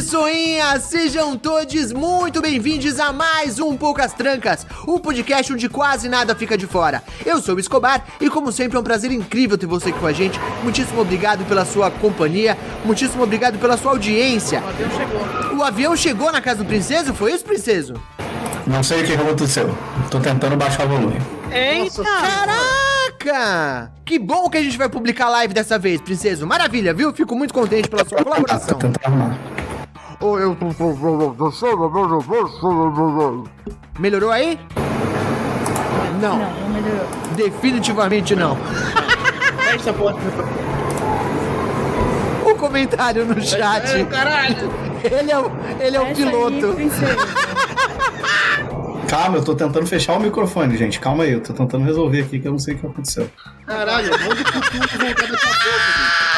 Pessoinhas! Sejam todos muito bem-vindos a mais um Poucas Trancas, o podcast onde quase nada fica de fora. Eu sou o Escobar e, como sempre, é um prazer incrível ter você aqui com a gente. Muitíssimo obrigado pela sua companhia, muitíssimo obrigado pela sua audiência. O avião chegou. O avião chegou na casa do princeso? Foi isso, princeso? Não sei o que aconteceu. Tô tentando baixar o volume. Eita! Caraca! Que bom que a gente vai publicar a live dessa vez, princeso. Maravilha, viu? Fico muito contente pela sua Tô colaboração. tentando arrumar. Melhorou aí? Não, Não, não melhorou. definitivamente não. Fecha a porta. O comentário no chat. Caralho! Ele é o, ele é o aí, piloto. princesa. Calma, eu tô tentando fechar o microfone, gente. Calma aí, eu tô tentando resolver aqui que eu não sei o que aconteceu. Caralho, futuro voltar daqui a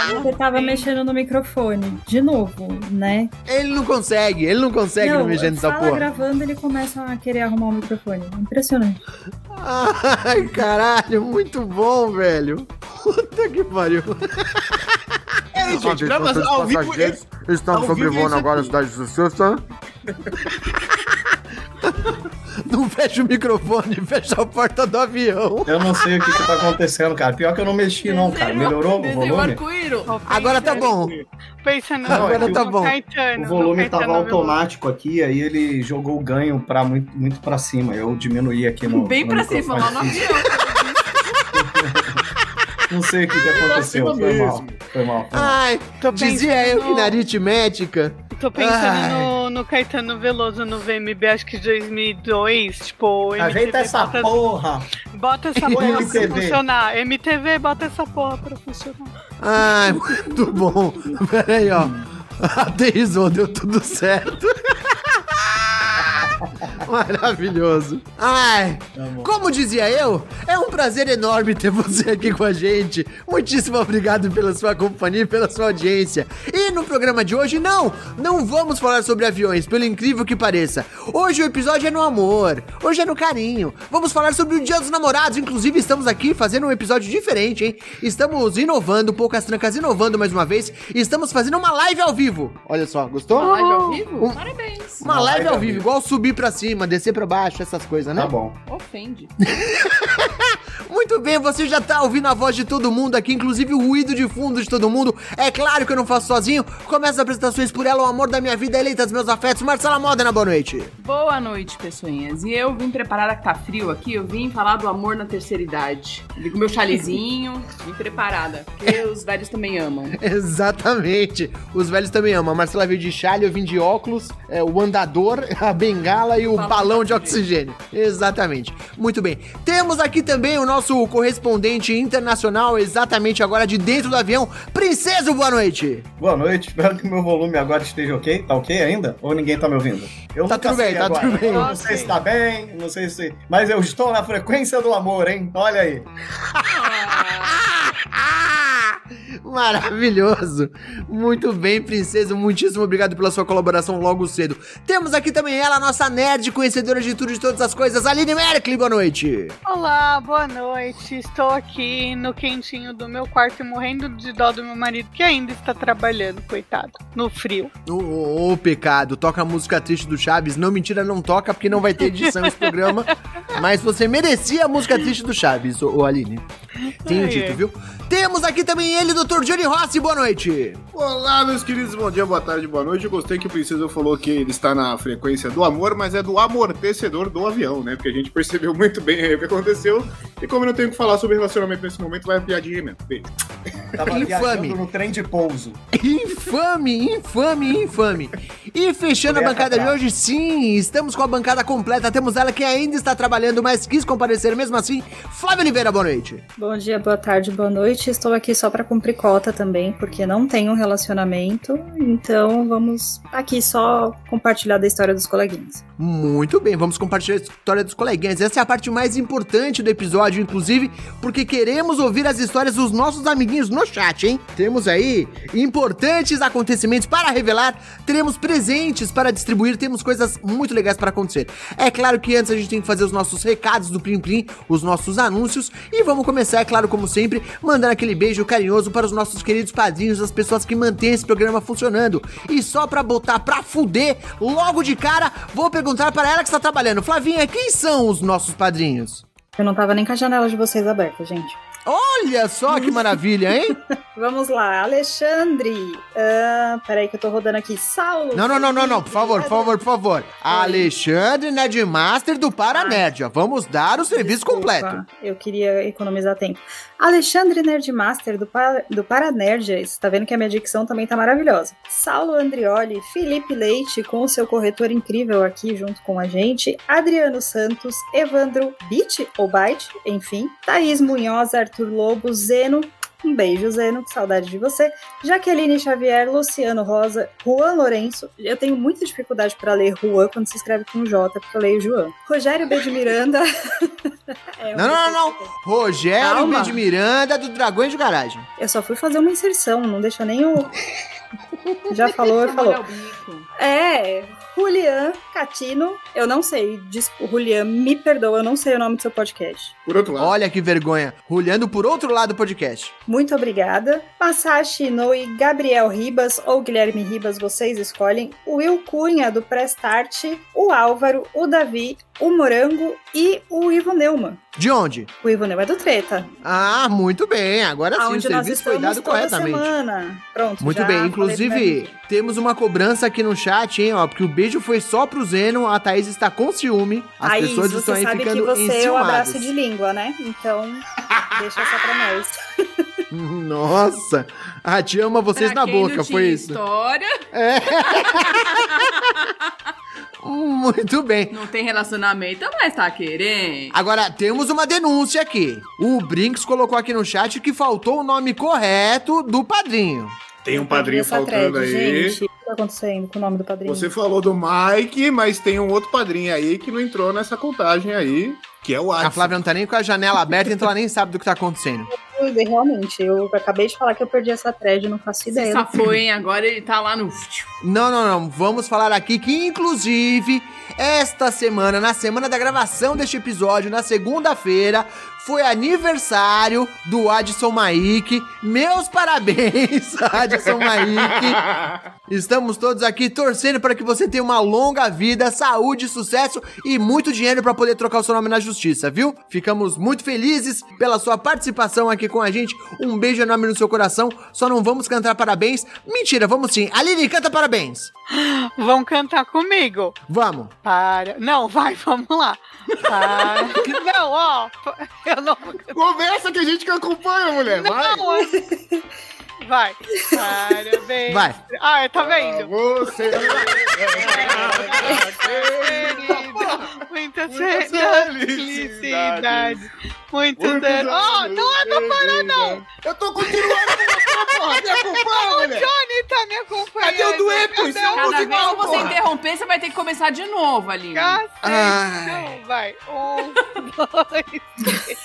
pouco, Você tava mexendo no microfone. De novo, né? Ele não consegue, ele não consegue não, mexer nessa fala porra. gravando, ele começa a querer arrumar o microfone. Impressionante. Ai, caralho, muito bom, velho. Puta que pariu. Ei, gente, grava ao vivo. Estamos vivo isso aqui. cidade de Sucesso. Não fecha o microfone, fecha a porta do avião. Eu não sei o que que tá acontecendo, cara. Pior que eu não mexi, não, cara. Melhorou o volume? Agora tá bom. Pensa no, Agora tá bom. Caetano. O volume tava automático aqui, aí ele jogou o ganho pra muito, muito pra cima. Eu diminuí aqui no. Bem no pra cima, lá no avião. Não sei o que que aconteceu. Foi mal. Foi mal. Foi mal. Ai, Tô dizia pensando eu que na aritmética. Tô pensando no, no Caetano Veloso no VMB, acho que de 2002. Tipo, Ajeita essa bota, porra! bota essa porra pra MTV. funcionar. MTV, bota essa porra pra funcionar. Ai, muito bom. Pera aí, ó. Aterrizou, deu tudo certo. Maravilhoso. Ai, como dizia eu, é um prazer enorme ter você aqui com a gente. Muitíssimo obrigado pela sua companhia e pela sua audiência. E no programa de hoje, não, não vamos falar sobre aviões, pelo incrível que pareça. Hoje o episódio é no amor, hoje é no carinho. Vamos falar sobre o Dia dos Namorados. Inclusive, estamos aqui fazendo um episódio diferente, hein? Estamos inovando, poucas trancas inovando mais uma vez. E estamos fazendo uma live ao vivo. Olha só, gostou? Uma live ao vivo? Um- Parabéns. Uma live ao vivo, igual subir pra cima, descer pra baixo, essas coisas, né? Tá bom. Ofende. Muito bem, você já tá ouvindo a voz de todo mundo aqui, inclusive o ruído de fundo de todo mundo. É claro que eu não faço sozinho. Começa as apresentações por ela, o amor da minha vida, eleita dos meus afetos. Marcela Modena, boa noite. Boa noite, pessoinhas. E eu vim preparada que tá frio aqui, eu vim falar do amor na terceira idade. Com meu chalezinho, vim preparada. Porque os velhos também amam. Exatamente. Os velhos também amam. A Marcela veio de chale, eu vim de óculos, é, o andador, a bengala e o Balão de oxigênio. Exatamente. Muito bem. Temos aqui também o nosso correspondente internacional, exatamente agora de dentro do avião. Princeso, boa noite. Boa noite, espero que o meu volume agora esteja ok. Tá ok ainda? Ou ninguém tá me ouvindo? Eu Tá nunca tudo bem, tá agora. tudo bem. Eu não sei se tá bem, não sei se. Mas eu estou na frequência do amor, hein? Olha aí. Maravilhoso! Muito bem, princesa. Muitíssimo obrigado pela sua colaboração logo cedo. Temos aqui também ela, nossa nerd conhecedora de tudo e de todas as coisas, Aline Merkley. Boa noite. Olá, boa noite. Estou aqui no quentinho do meu quarto e morrendo de dó do meu marido, que ainda está trabalhando, coitado, no frio. Ô, ô, ô, pecado, toca a música triste do Chaves. Não, mentira, não toca, porque não vai ter edição esse programa. Mas você merecia a música triste do Chaves, ô, ô Aline. Tenho Ai, dito, viu? Temos aqui também ele, Dr. Johnny Rossi. Boa noite. Olá, meus queridos, bom dia, boa tarde, boa noite. Eu gostei que o Princesa falou que ele está na frequência do amor, mas é do amortecedor do avião, né? Porque a gente percebeu muito bem aí o que aconteceu. E como eu não tenho o que falar sobre relacionamento nesse momento, vai a piadinha mesmo. Beijo. Tava Infame. no trem de pouso. Infame, infame, infame. E fechando a bancada de hoje, sim, estamos com a bancada completa. Temos ela que ainda está trabalhando, mas quis comparecer mesmo assim. Flávio Oliveira, boa noite. Bom dia, boa tarde, boa noite. Estou aqui só para cumprir cota também, porque não tenho um relacionamento. Então vamos aqui só compartilhar da história dos coleguinhas. Muito bem, vamos compartilhar a história dos coleguinhas. Essa é a parte mais importante do episódio, inclusive, porque queremos ouvir as histórias dos nossos amiguinhos no chat, hein? Temos aí importantes acontecimentos para revelar, teremos presentes para distribuir, temos coisas muito legais para acontecer. É claro que antes a gente tem que fazer os nossos recados do Plim Plim, os nossos anúncios, e vamos começar, é claro, como sempre, mandando aquele beijo carinhoso para os nossos queridos padrinhos, as pessoas que mantêm esse programa funcionando. E só pra botar pra fuder, logo de cara, vou perguntar para ela que está trabalhando. Flavinha, quem são os nossos padrinhos? Eu não tava nem com a janela de vocês aberta, gente. Olha só que maravilha, hein? Vamos lá, Alexandre. Ah, peraí que eu tô rodando aqui. Saulo. Não, não, não, não, não, por favor, por favor, por favor. Alexandre Nerdmaster do Paranerdia. Vamos dar o serviço Desculpa, completo. Eu queria economizar tempo. Alexandre Nerdmaster do, pa do Paranerdia. Você tá vendo que a minha dicção também tá maravilhosa. Saulo Andrioli, Felipe Leite, com o seu corretor incrível aqui junto com a gente. Adriano Santos, Evandro Bit ou Byte, enfim. Thaís Munhoz, Arthur Lobo, Zeno. Um beijo, Zeno, que saudade de você. Jaqueline Xavier, Luciano Rosa, Juan Lourenço. Eu tenho muita dificuldade para ler Juan quando se escreve com J, porque eu leio João. Rogério B. de Miranda. É, Não, não, não, não. Rogério Calma. B. de Miranda do Dragões de Garagem. Eu só fui fazer uma inserção, não deixa nem o. Já falou, falou. É, Julian Catino. Eu não sei, desculpa, Julian, me perdoa, eu não sei o nome do seu podcast. Por outro lado. Olha que vergonha. Olhando por outro lado do podcast. Muito obrigada. Masashi Inoue, Gabriel Ribas ou Guilherme Ribas, vocês escolhem. O Will Cunha, do Prestart, o Álvaro, o Davi, o Morango e o Ivo Neumann. De onde? O Ivo Neumann é do Treta. Ah, muito bem. Agora sim, o Onde nós serviço foi dado corretamente. semana. Pronto, Muito já bem, inclusive temos uma cobrança aqui no chat, hein, ó, porque o beijo foi só pro Zeno, a Thaís está com ciúme, as Aí, pessoas estão aí sabe que ficando você é o enciumadas. abraço de língua, né? Então, deixa só pra nós. Nossa, a te ama vocês Pra na quem boca, não foi isso. história, Muito bem. não tem relacionamento, mas tá querendo. Agora, temos uma denúncia aqui. O Brinks colocou aqui no chat que faltou o nome correto do padrinho. Tem um padrinho faltando thread, aí. Gente, o que tá acontecendo com o nome do padrinho? Você falou do Mike, mas tem um outro padrinho aí que não entrou nessa contagem aí, que é o A Adson. Flávia não tá nem com a janela aberta, então ela nem sabe do que tá acontecendo. Realmente, eu acabei de falar que eu perdi essa thread, não faço ideia. safou, hein? Agora ele tá lá no. Não, não, não. Vamos falar aqui que, inclusive, esta semana, na semana da gravação deste episódio, na segunda-feira, foi aniversário do Adson Maik. Meus parabéns, Adson Maik. Estamos todos aqui torcendo para que você tenha uma longa vida, saúde, sucesso e muito dinheiro para poder trocar o seu nome na justiça, viu? Ficamos muito felizes pela sua participação aqui com a gente. Um beijo enorme no seu coração. Só não vamos cantar parabéns. Mentira, vamos sim. Aline, canta parabéns. Vão cantar comigo. Vamos. Para. Não, vai, vamos lá. Para. Não, ó. Eu não. Conversa que a gente que acompanha, mulher. Vai. Não, é- Vai. Parabéns. Vai. Ah, tá vendo? Você. Querida, Muita felicidade. felicidade. Muito dano. Oh, anos não é pra vida. não. Eu tô continuando com você, porra. Me acompanha, O. Johnny tá me acompanhando. Cadê o dueto? Isso é Cadê o Cada vez que você porra. interromper, você vai ter que começar de novo, Aline. Cacete. Não, vai. Um, dois,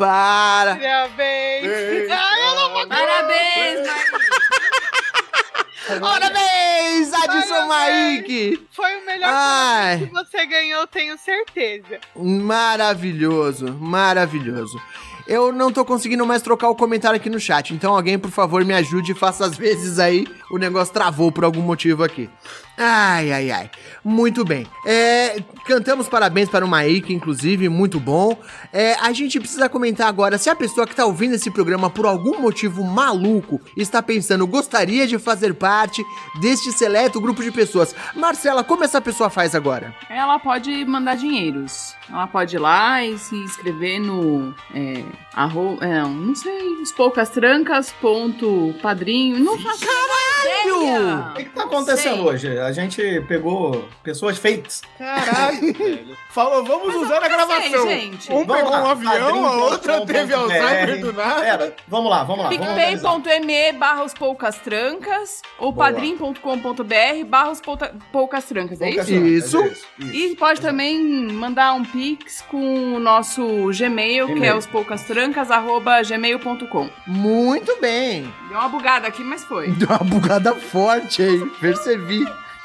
Para. parabéns. Ai, eu não vou Parabéns. Parabéns, Adson Maik. Foi o melhor Ai. que você ganhou, tenho certeza. Maravilhoso, maravilhoso. Eu não tô conseguindo mais trocar o comentário aqui no chat, então alguém, por favor, me ajude e faça as vezes aí. O negócio travou por algum motivo aqui. Ai, ai, ai. Muito bem. É, cantamos parabéns para o Maíque, inclusive, muito bom. É, a gente precisa comentar agora se a pessoa que tá ouvindo esse programa por algum motivo maluco está pensando, gostaria de fazer parte deste seleto grupo de pessoas. Marcela, como essa pessoa faz agora? Ela pode mandar dinheiros. Ela pode ir lá e se inscrever no. É, arro, é, não sei, espoucastrancas.padrinho. Não faço. O que, que tá acontecendo Sei. hoje? A gente pegou pessoas fakes. Caralho, velho. Falou, vamos usar na gravação. sei, gente. Um Vamos pegou lá, um avião, a outra teve Alzheimer do nada. Pera, vamos lá, vamos lá. PicPay.me barra os poucas trancas ou padrim.com.br barra os poucas trancas, é Poucas isso? trancas, Isso. isso, isso. E pode também mandar um pix com o nosso Gmail, que é os poucastrancas.gmail.com. Muito bem. Deu uma bugada aqui, mas foi. Deu uma bugada forte aí, percebi.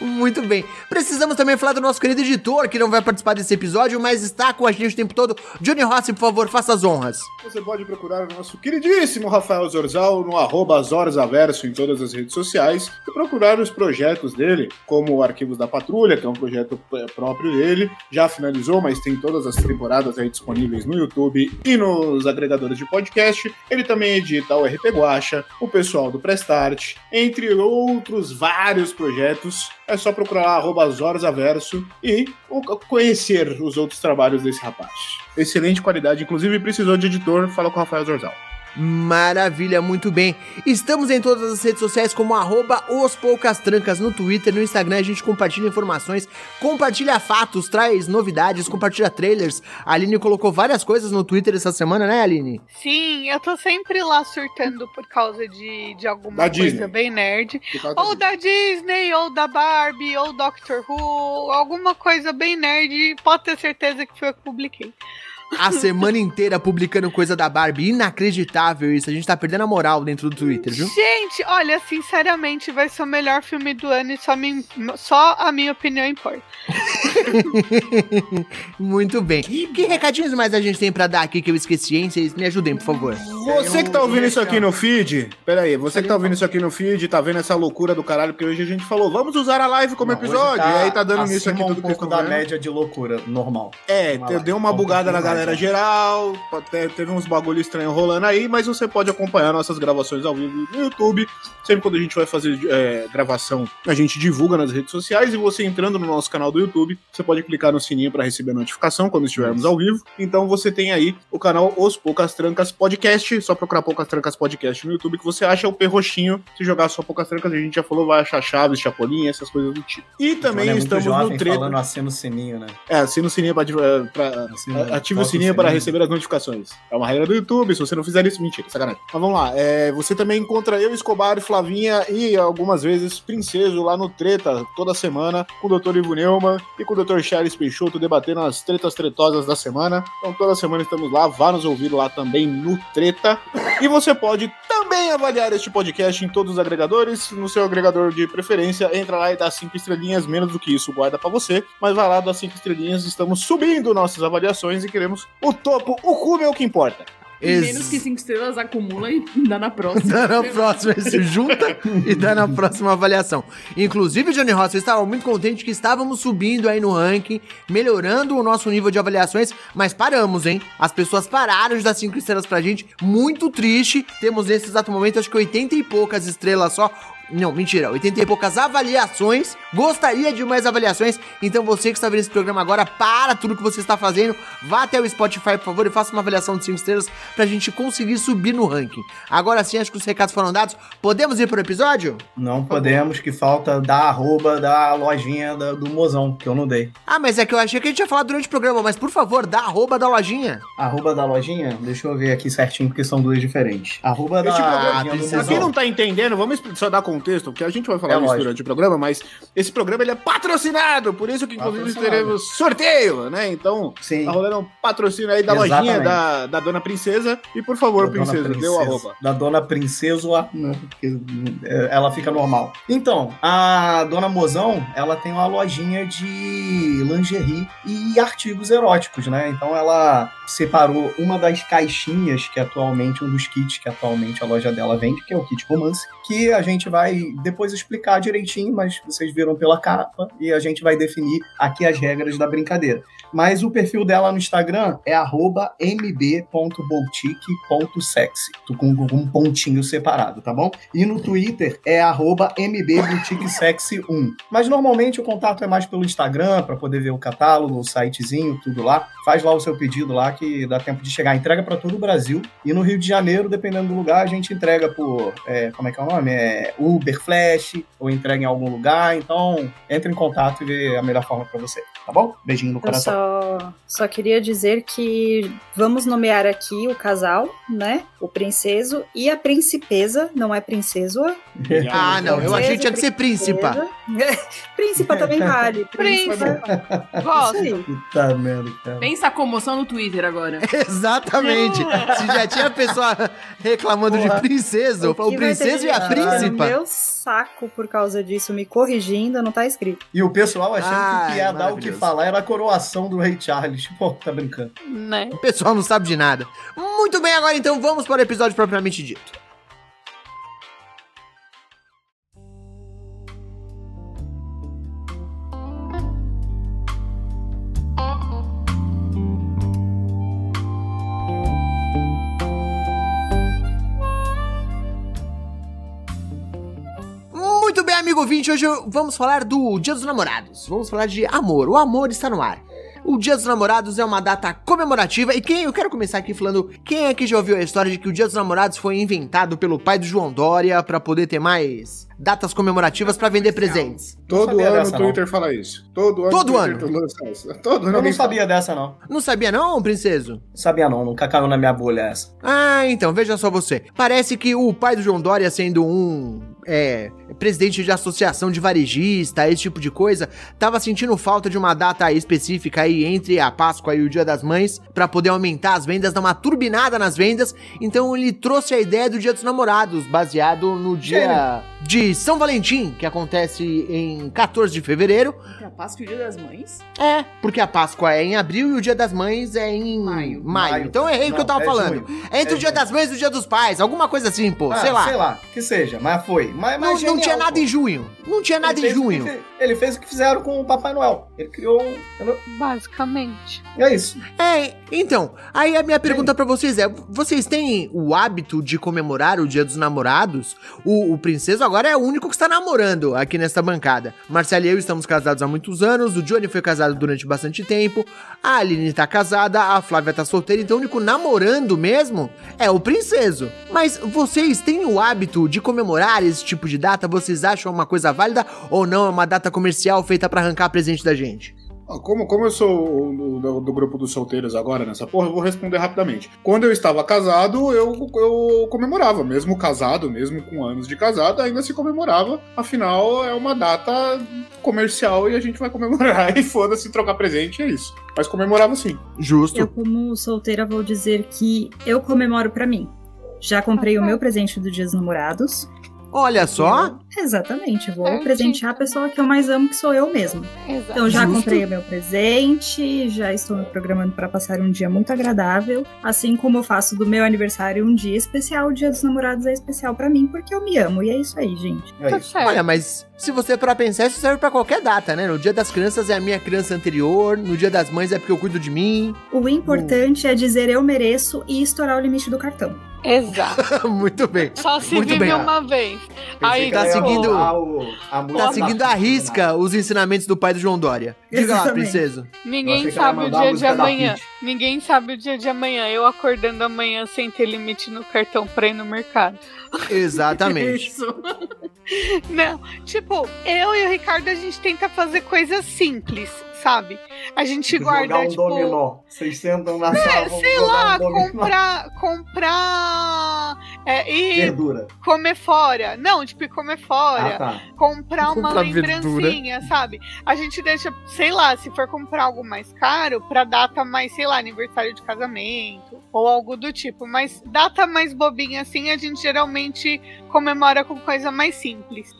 Muito bem. Precisamos também falar do nosso querido editor, que não vai participar desse episódio, mas está com a gente o tempo todo. Johnny Rossi, por favor, faça as honras. Você pode procurar o nosso queridíssimo Rafael Zorzal no arroba Zorzaverso em todas as redes sociais e procurar os projetos dele, como o Arquivos da Patrulha, que é um projeto próprio dele. Já finalizou, mas tem todas as temporadas aí disponíveis no YouTube e nos agregadores de podcast. Ele também edita o RP Guacha, o pessoal do Prestart, entre outros vários projetos. É só procurar lá, arroba Zorzaverso e conhecer os outros trabalhos desse rapaz. Excelente qualidade, inclusive precisou de editor, fala com o Rafael Zorzal. Maravilha, muito bem. Estamos em todas as redes sociais como arroba os poucas trancas no Twitter, no Instagram, a gente compartilha informações, compartilha fatos, traz novidades, compartilha trailers. A Aline colocou várias coisas no Twitter essa semana, né, Aline? Sim, eu tô sempre lá surtando por causa de, de alguma Da coisa Disney. bem nerd. Ou da Disney, ou da Barbie, ou Doctor Who, alguma coisa bem nerd. Pode ter certeza que foi eu que publiquei. A semana inteira publicando coisa da Barbie, inacreditável isso. A gente tá perdendo a moral dentro do Twitter, viu? Gente, olha, sinceramente, vai ser o melhor filme do ano e só, me- só a minha opinião importa. Muito bem. Que recadinhos mais a gente tem pra dar aqui que eu esqueci, hein? Vocês me ajudem, por favor. Você que tá ouvindo isso aqui no feed, pera aí, você que tá ouvindo isso aqui no feed, tá vendo essa loucura do caralho, porque hoje a gente falou, vamos usar a live como episódio, e aí tá dando nisso aqui tudo um pouco da média de loucura normal. É, deu uma bugada na galera geral, até teve uns bagulho estranho rolando aí, mas você pode acompanhar nossas gravações ao vivo no YouTube. Sempre quando a gente vai fazer é, gravação, a gente divulga nas redes sociais e você entrando no nosso canal do YouTube, você pode clicar no sininho para receber a notificação quando estivermos ao vivo. Então você tem aí o canal Os Poucas Trancas Podcast, só procurar Poucas Trancas Podcast no YouTube que você acha o perroxinho. Se jogar só Poucas Trancas, a gente já falou, vai achar Chaves, Chapolin, essas coisas do tipo. E também é estamos no treta. falando assina o sininho, né? É, assina o sininho pra, pra, Assina- Ative o sininho para receber as notificações. É uma regra do YouTube, se você não fizer isso, mentira, sacanagem. Mas vamos lá, é, você também encontra eu, Escobar, Flavinha e algumas vezes Princeso lá no Treta, toda semana, com o Dr. Ivo Neumann e com o Dr. Charles Peixoto debatendo as tretas tretosas da semana. Então toda semana estamos lá, vá nos ouvir lá também no Treta. E você pode também avaliar este podcast em todos os agregadores, no seu agregador de preferência, entra lá e dá cinco estrelinhas, menos do que isso guarda pra você, mas vai lá, dá cinco estrelinhas, estamos subindo nossas avaliações e queremos o topo, o cume é o que importa. Menos que cinco estrelas acumula e dá na próxima. Dá na próxima, se junta e dá na próxima avaliação. Inclusive, Johnny Ross, eu estava muito contente que estávamos subindo aí no ranking, melhorando o nosso nível de avaliações, mas paramos, hein? As pessoas pararam de dar cinco estrelas pra gente, muito triste. Temos nesse exato momento, acho que 80 e poucas estrelas só. Não, mentira, 80 e poucas avaliações. Gostaria de mais avaliações. Então você que está vendo esse programa agora, para tudo que você está fazendo. Vá até o Spotify, por favor, e faça uma avaliação de 5 estrelas pra gente conseguir subir no ranking. Agora sim, acho que os recados foram dados. Podemos ir pro episódio? Não podemos, que falta da arroba da lojinha da- do mozão, que eu não dei. Ah, mas é que eu achei que a gente ia falar durante o programa, mas por favor, dá arroba da lojinha. Arroba da lojinha? Deixa eu ver aqui certinho, porque são duas diferentes. Arroba da lojinha pra quem não tá entendendo, vamos só dar contexto, porque a gente vai falar É isso lógico. durante o programa, mas esse programa ele é patrocinado, por isso que inclusive teremos sorteio, né? Então, Sim. tá rolando um patrocínio aí da Exatamente. lojinha da, da Dona Princesa. E por favor, Da dona Princesa, dê o arroba. Da dona Princesa, né, é, ela fica normal. Então, a dona Mozão, ela tem uma lojinha de lingerie e artigos eróticos, né? Então ela separou uma das caixinhas que atualmente, um dos kits que atualmente a loja dela vende, que é o kit romance, que a gente vai vai depois explicar direitinho, mas vocês viram pela capa e a gente vai definir aqui as regras da brincadeira. Mas o perfil dela no Instagram é mb.boutique.sexy. Com um pontinho separado, tá bom? E no Twitter é arroba mbboutiquesexy1. Mas normalmente o contato é mais pelo Instagram, para poder ver o catálogo, o sitezinho, tudo lá. Faz lá o seu pedido lá que dá tempo de chegar. Entrega para todo o Brasil. E no Rio de Janeiro, dependendo do lugar, a gente entrega por, é, como é que é o nome? É Uber Flash, ou entrega em algum lugar. Então, entre em contato e vê a melhor forma para você, tá bom? Beijinho no Eu coração. só, só queria dizer que vamos nomear aqui o casal, né? O princeso e a principesa, não é princeso. Ah, não, eu achei que tinha que ser príncipa. príncipa também vale. Príncipa. Isso Gosto. Puta merda, cara. Pensa a comoção no Twitter agora. Exatamente. Se já tinha pessoa reclamando de Porra. princeso, o, que vai ter princeso e a príncipa. Meu saco por causa disso, me corrigindo, não tá escrito. E o pessoal achando que o Ai, que ia dar o que falar era a coroação do rei Charles. Pô, tá brincando. Né? O pessoal não sabe de nada. Muito bem, agora então vamos para o episódio propriamente dito. Amigo ouvinte, hoje vamos falar do Dia dos Namorados. Vamos falar de amor. O amor está no ar. O Dia dos Namorados é uma data comemorativa e quem eu quero começar aqui falando quem aqui já ouviu a história de que o Dia dos Namorados foi inventado pelo pai do João Dória pra poder ter mais datas comemorativas pra vender presentes. Todo ano o Twitter fala isso. Todo ano Todo ano. Todo ano Eu não sabia dessa, não. Não sabia não, princeso? Sabia não, nunca caiu na minha bolha essa. Ah, então, veja só você. Parece que o pai do João Dória, sendo um é, presidente de associação de varejista, esse tipo de coisa, tava sentindo falta de uma data específica aí entre a Páscoa e o Dia das Mães pra poder aumentar as vendas, dar uma turbinada nas vendas. Então ele trouxe a ideia do Dia dos Namorados, baseado no dia de São Valentim, que acontece em 14 de fevereiro. Pra Páscoa e o Dia das Mães? É, porque a Páscoa é em abril e o Dia das Mães é em Maio. maio. Então é errei o que eu tava é falando. junho. É entre É o Dia junho. das Mães e o Dia dos Pais, alguma coisa assim, pô, Ah, sei lá. Sei lá, que seja, mas foi. Mas, Não, mas não tinha genial, nada pô. em junho. Não tinha nada Ele em fez junho. Ele fez o que fizeram com o Papai Noel. Ele criou um. entendeu? Basicamente. E é isso. É, então, aí a minha pergunta pra vocês é: vocês têm o hábito de comemorar o Dia dos Namorados? O, o princeso agora é o único que está namorando aqui nesta bancada. Marcelo e eu estamos casados há muitos anos, o Johnny foi casado durante bastante tempo, a Aline tá casada, a Flávia tá solteira, então o único namorando mesmo é o princeso. Mas vocês têm o hábito de comemorar esse tipo de data? Vocês acham uma coisa válida ou não? É uma data comercial feita pra arrancar presente da gente? Como, como eu sou o- do, do grupo dos solteiros agora nessa porra, eu vou responder rapidamente. Quando eu estava casado, eu, eu comemorava. Mesmo casado, mesmo com anos de casado, ainda se comemorava. Afinal, é uma data comercial e a gente vai comemorar. E foda-se trocar presente, é isso. Mas comemorava sim. Justo. Eu, como solteira, vou dizer que eu comemoro pra mim. Já comprei o meu presente do Dia dos Namorados. Olha só. Exatamente, vou Certinho. presentear a pessoa que eu mais amo, que sou eu mesma. Exato. Então já Justo. comprei o meu presente, já estou me programando para passar um dia muito agradável, assim como eu faço do meu aniversário um dia especial, o Dia dos Namorados é especial pra mim porque eu me amo e é isso aí, gente. É Tá isso. certo. Olha, mas se você parar pra pensar, isso serve pra qualquer data, né? No dia das crianças é a minha criança anterior, no dia das mães é porque eu cuido de mim. O importante é dizer eu mereço e estourar o limite do cartão. Exato. Muito bem. Só se Muito vive bem. uma vez. Aí, Tá Seguindo- falar o- a Tá seguindo a risca os ensinamentos do pai do João Dória. Diga lá, princeso. Achei Ninguém sabe o a dia de amanhã. Ninguém sabe o dia de amanhã. Eu acordando amanhã sem ter limite no cartão pra ir no mercado. Exatamente. Isso. Não, tipo, eu e o Ricardo a gente tenta fazer coisas simples, sabe? A gente guarda, Jogar um tipo. dominó. Vocês sentam na É, sala, sei jogar lá, um dominó. comprar. Comprar. É, e Verdura. comer fora. Não, tipo, comer fora. Ah, tá. comprar uma Comprar lembrancinha, sabe? A gente deixa, sei lá, se for comprar algo mais caro, pra data mais, sei lá, aniversário de casamento ou algo do tipo. Mas data mais bobinha assim, a gente geralmente comemora com coisa mais simples.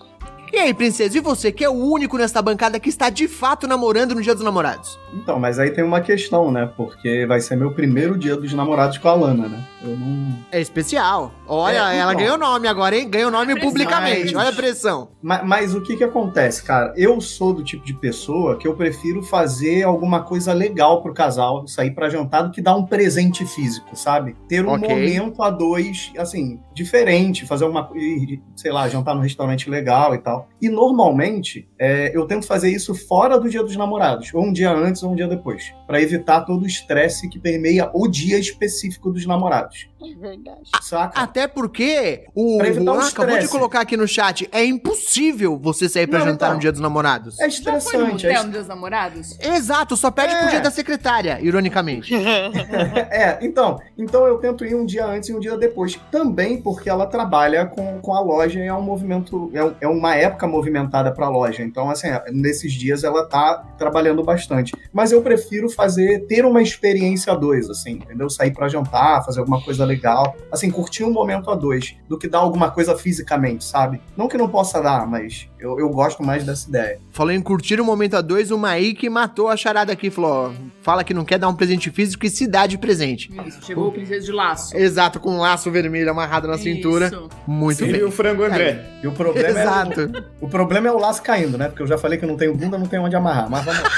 E aí, princesa, e você que é o único nesta bancada que está de fato namorando no Dia dos Namorados? Então, mas aí tem uma questão, né? Porque vai ser meu primeiro dia dos namorados com a Lana, né? Eu não. É especial. Olha, É, ela então. ganhou nome agora, hein? Ganhou nome pressão. publicamente. Mas- Olha a pressão. Ma- Mas, o que que acontece, cara? Eu sou do tipo de pessoa que eu prefiro fazer alguma coisa legal pro casal, sair pra jantar, do que dar um presente físico, sabe? Ter um Ok. momento a dois, assim, diferente, fazer uma, sei lá, jantar num restaurante legal e tal. E normalmente, é, eu tento fazer isso fora do dia dos namorados, ou um dia antes ou um dia depois, Pra evitar todo o estresse que permeia o dia específico dos namorados, É verdade. saca? Até porque o Pra evitar Juan o acabou de colocar aqui no chat, é impossível você sair pra Não, jantar então. no Dia dos Namorados. É Já foi no estressante, é no Dia dos Namorados? Exato, só pede pro É. dia da secretária, ironicamente. É, então, então eu tento ir um dia antes e um dia depois. Também porque ela trabalha com, com a loja e é um movimento, é, é uma época movimentada para a loja. Então, assim, nesses dias ela tá trabalhando bastante. Mas eu prefiro fazer, ter uma experiência a dois, assim, entendeu? Sair para jantar, fazer alguma coisa legal. Assim, curtir um momento a dois, do que dar alguma coisa fisicamente, sabe? Não que não possa dar, mas eu, eu gosto mais dessa ideia. Falou em curtir o momento a dois, o Maíque matou a charada aqui, falou, fala que não quer dar um presente físico e se dá de presente. Isso, chegou o princesa de laço. Exato, com um laço vermelho amarrado na cintura. Isso. Muito Seria bem. o frango André. E o problema é. Exato. O problema é o laço caindo, né? Porque eu já falei que eu não tenho bunda, não tenho onde amarrar. Mas vamos lá.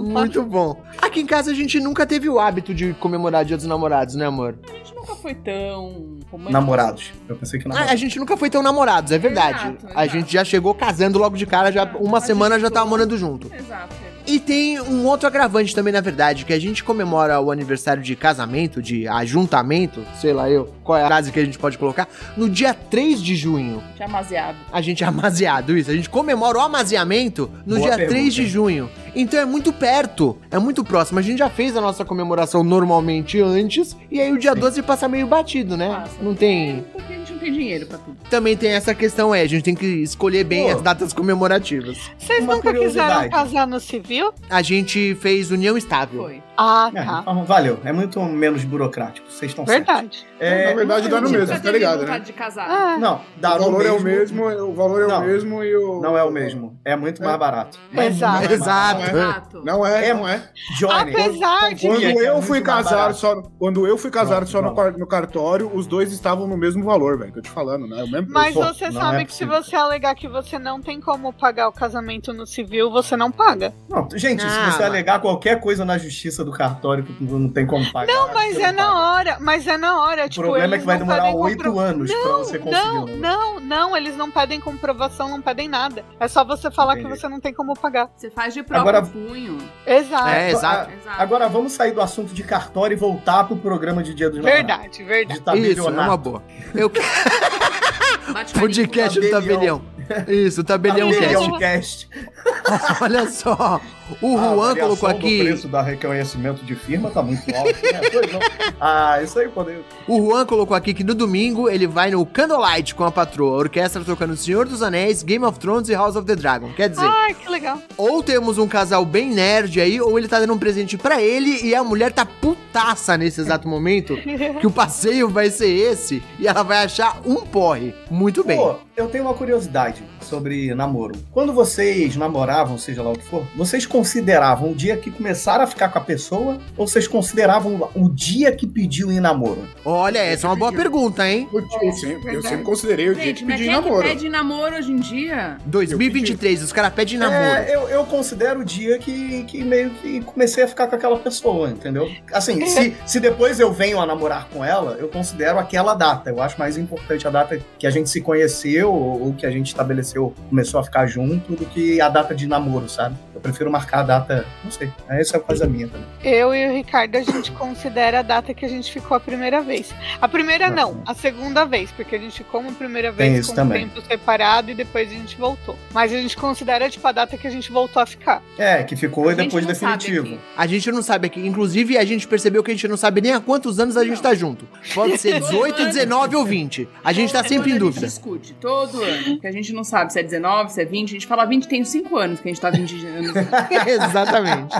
Muito bom. Aqui em casa a gente nunca teve o hábito de comemorar Dia dos Namorados, né, amor? A gente nunca foi tão romântico. Namorados. Eu pensei que Ah, namorados. a gente nunca foi tão namorados, é verdade. Exato, A exato. gente já chegou casando logo de cara, já uma A semana já tava foi- morando junto. Exato. E tem um outro agravante também, na verdade, que a gente comemora o aniversário de casamento, de ajuntamento, sei lá eu, qual é a frase que a gente pode colocar, no dia 3 de junho. Já amaziado. A gente é amaziado, isso. A gente comemora o amaziamento no Boa dia pergunta, 3 de junho. Então é muito perto, é muito próximo. A gente já fez a nossa comemoração normalmente antes, e aí o dia Sim. 12 passa meio batido, né? Passa. Não tem. É, porque a gente não tem dinheiro pra tudo. Também tem essa questão, é, a gente tem que escolher bem Pô. as datas comemorativas. Vocês Uma nunca quiseram casar no civil? A gente fez união estável. Foi. Ah, É, tá. então, valeu. É muito menos burocrático. Vocês estão certos. Verdade. É, Na verdade, dá no mesmo, tá ligado, né? de casar. Ah, Não, dá o valor é o mesmo, o valor é Não. o mesmo e o. Não é o mesmo. É muito mais barato. Exato. Exato. Barato. Exato. Não é, É, não é. Johnny, Apesar de- Quando que é eu fui casar só. Quando eu fui casar só no, no cartório, os dois estavam no mesmo valor, velho. Que eu te falando, né? O mesmo Mas você não sabe é que se você alegar que você não tem como pagar o casamento no civil, você não paga. Não, gente, Ah, se você mas- alegar qualquer coisa na justiça do cartório que não tem como pagar. Não, mas é na paga. hora. Mas é na hora. O tipo, problema é que vai não demorar oito compro- anos pra você conseguir. Não, né? não, não, eles não pedem comprovação, não pedem nada. É só você falar que Entendi. você não tem como pagar. Você faz de próprio Agora- punho. Exato. É, exato. Agora vamos sair do assunto de cartório e voltar pro programa de Dia dos Namorados. Verdade, verdade. De. Isso, é uma boa. Eu podcast do Tabelião. Isso, tabelião Tabelião cast. Cast. Olha só. O A Juan variação colocou aqui. preço da reconhecimento de firma tá muito alto. né? Pois não. Ah, isso aí pode. O Juan colocou aqui que no domingo ele vai no Candlelight com a patroa, a orquestra tocando Senhor dos Anéis, Game of Thrones e House of the Dragon. Quer dizer, Ai, que legal. ou temos um casal bem nerd aí, ou ele tá dando um presente pra ele e a mulher tá putaça nesse exato momento que o passeio vai ser esse e ela vai achar um porre. Muito bem. Pô, eu tenho uma curiosidade rádio sobre namoro. Quando vocês namoravam, seja lá o que for, vocês consideravam o dia que começaram a ficar com a pessoa ou vocês consideravam o dia que pediu em namoro? Olha, essa é uma boa pergunta, hein? Eu, eu sempre, eu sempre considerei o dia Gente, de mas pedir quem é que namoro. pede namoro hoje em dia? 2023, os caras pedem namoro. É, eu, eu considero o dia que, que meio que comecei a ficar com aquela pessoa, entendeu? Assim, se, se depois eu venho a namorar com ela, eu considero aquela data. Eu acho mais importante a data que a gente se conheceu ou, ou que a gente estabeleceu, começou a ficar junto, do que a data de namoro, sabe? Eu prefiro marcar a data, não sei. Essa é coisa minha também. Eu e o Ricardo, a gente considera a data que a gente ficou a primeira vez. A primeira não, a segunda vez, porque a gente ficou uma primeira vez com um também. tempo separado e depois a gente voltou. Mas a gente considera, tipo, a data que a gente voltou a ficar. É, que ficou A gente depois não definitivo. A gente não sabe aqui. Inclusive, a gente percebeu que a gente não sabe nem há quantos anos a gente tá junto. Pode ser 18, 19 ou 20. A gente tá Todo sempre em dúvida. A gente discute, todo ano, que a gente não sabe sabe se é 19, se é 20. A gente fala 20 tem 5 anos que a gente tá 20 anos. Exatamente.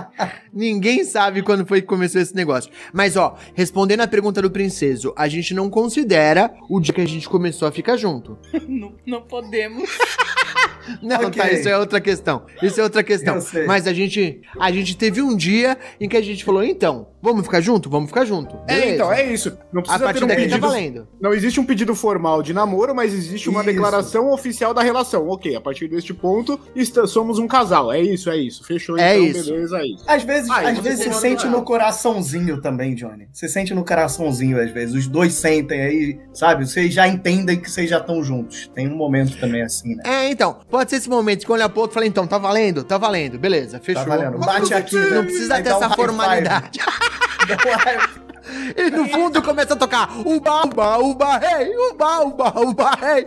Ninguém sabe quando foi que começou esse negócio. Mas, ó, respondendo a pergunta do princeso, a gente não considera o dia que a gente começou a ficar junto. não, não podemos. Não, Ok. tá, isso é outra questão. Isso é outra questão. Mas a gente, a gente teve um dia em que a gente falou, então, vamos ficar junto? Vamos ficar junto. É, Beleza. então, é isso. Não A precisa ter partir um daqui tá pedido. valendo. Não existe um pedido formal de namoro, mas existe uma Isso. declaração oficial da relação. Ok, a partir deste ponto, somos um casal. É isso, é isso. Fechou, É então, isso. beleza, é isso. Às vezes, Ah, às você vezes você sente no coraçãozinho também, Johnny. Você sente no coraçãozinho, às vezes. Os dois sentem aí, sabe? Vocês já entendem que vocês já estão juntos. Tem um momento também assim, né? É, então, pode ser esse momento que olha pro outro e fala, então, tá valendo? Tá valendo, beleza, fechou. Tá valendo. Bate aqui. Não né? precisa ter um essa formalidade. E no fundo começa a tocar uba, uba, uba, rei, uba, uba, uba, rei.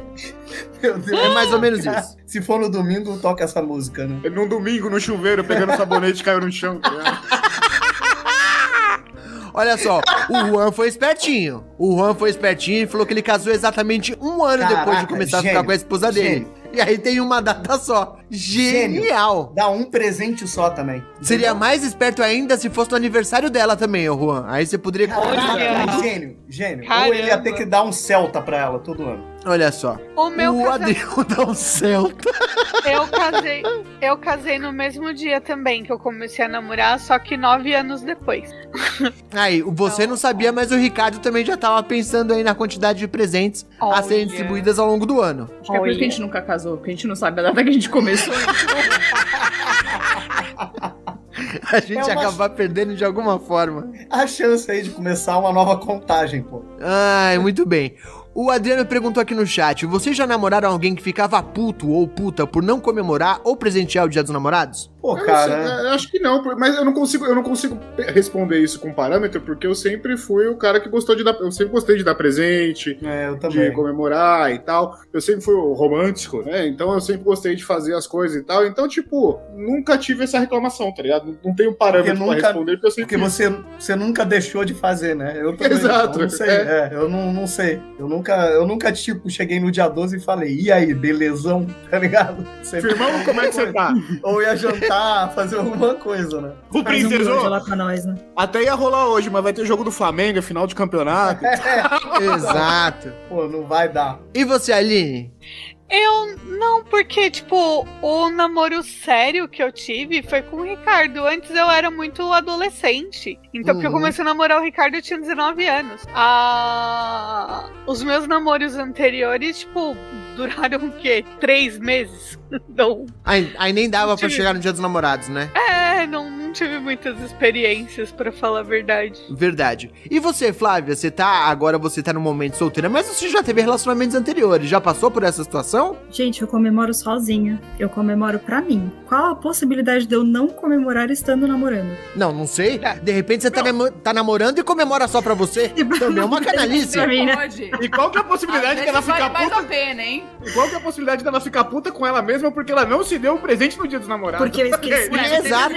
Meu Deus. É mais ou menos isso. Se for no domingo, toca essa música, né? Num domingo, no chuveiro, pegando sabonete, caiu no chão. tá? Olha só, o Juan foi espertinho. O Juan foi espertinho e falou que ele casou exatamente um ano depois de Caraca, começar a ficar com a esposa dele. E aí tem uma data só. Gênio. Genial. Dá um presente só também. Seria mais esperto ainda se fosse no aniversário dela também, ô Juan. Aí você poderia. Caraca, Gênio, gênio. Ou Caramba. ele ia ter que dar um Celta pra ela todo ano. Olha só. O meu o casamento. Adriano dá um Celta. Eu casei, eu casei no mesmo dia também que eu comecei a namorar, só que nove anos depois. Aí, você não sabia, mas o Ricardo também já tava pensando aí na quantidade de presentes a serem Olha. distribuídas ao longo do ano. Acho que é por isso que a gente nunca casou, porque a gente não sabe a data que a gente começou. A gente É ia uma- acabar perdendo de alguma forma. A chance aí de começar uma nova contagem, pô. Ai, muito bem. O Adriano perguntou aqui no chat: vocês já namoraram alguém que ficava puto ou puta por não comemorar ou presentear o Dia dos Namorados? Pô, Eu cara. sei, acho que não, mas eu não consigo, eu não consigo responder isso com parâmetro, porque eu sempre fui o cara que gostou de dar, eu sempre gostei de dar presente, É, eu de comemorar e tal. Eu sempre fui o romântico, né? Então eu sempre gostei de fazer as coisas e tal. Então, tipo, nunca tive essa reclamação, tá ligado? Não tenho parâmetro Porque pra nunca- responder, porque eu sempre Porque você, você nunca deixou de fazer, né? Eu também. Exato, Eu não sei. é. é, eu não, não sei. Eu nunca, eu nunca, tipo, cheguei no dia 12 e falei, e aí, belezão? Tá ligado? Sempre- Firmão, como é que você tá? Ou ia jantar, fazer alguma coisa, né? O Faz um lá pra nós, né? até ia rolar hoje, mas vai ter jogo do Flamengo, é final de campeonato. Exato. Pô, não vai dar. E você, Aline? Eu não, porque, tipo, o namoro sério que eu tive foi com o Ricardo. Antes eu era muito adolescente. Então, porque eu Uhum. comecei a namorar o Ricardo, eu tinha 19 anos. Ah, os meus namoros anteriores, tipo, duraram o quê? Três meses? Não. Aí, aí nem dava pra Tive- chegar no Dia dos Namorados, né? É, não tive muitas experiências, pra falar a verdade. Verdade. E você, Flávia? Você tá. Agora você tá no momento solteira, mas você já teve relacionamentos anteriores. Já passou por essa situação? Gente, eu comemoro sozinha. Eu comemoro pra mim. Qual a possibilidade de eu não comemorar estando namorando? Não, não sei. Tá. De repente você tá, namo- tá namorando e comemora só pra você. Também é uma canalice. Né? Pode. E qual que é a possibilidade Às de ela vezes ficar vale mais puta? a pena, hein? E qual que é a possibilidade dela ficar puta com ela mesma porque ela não se deu um presente no dia dos namorados? Porque eu esqueci. Exato.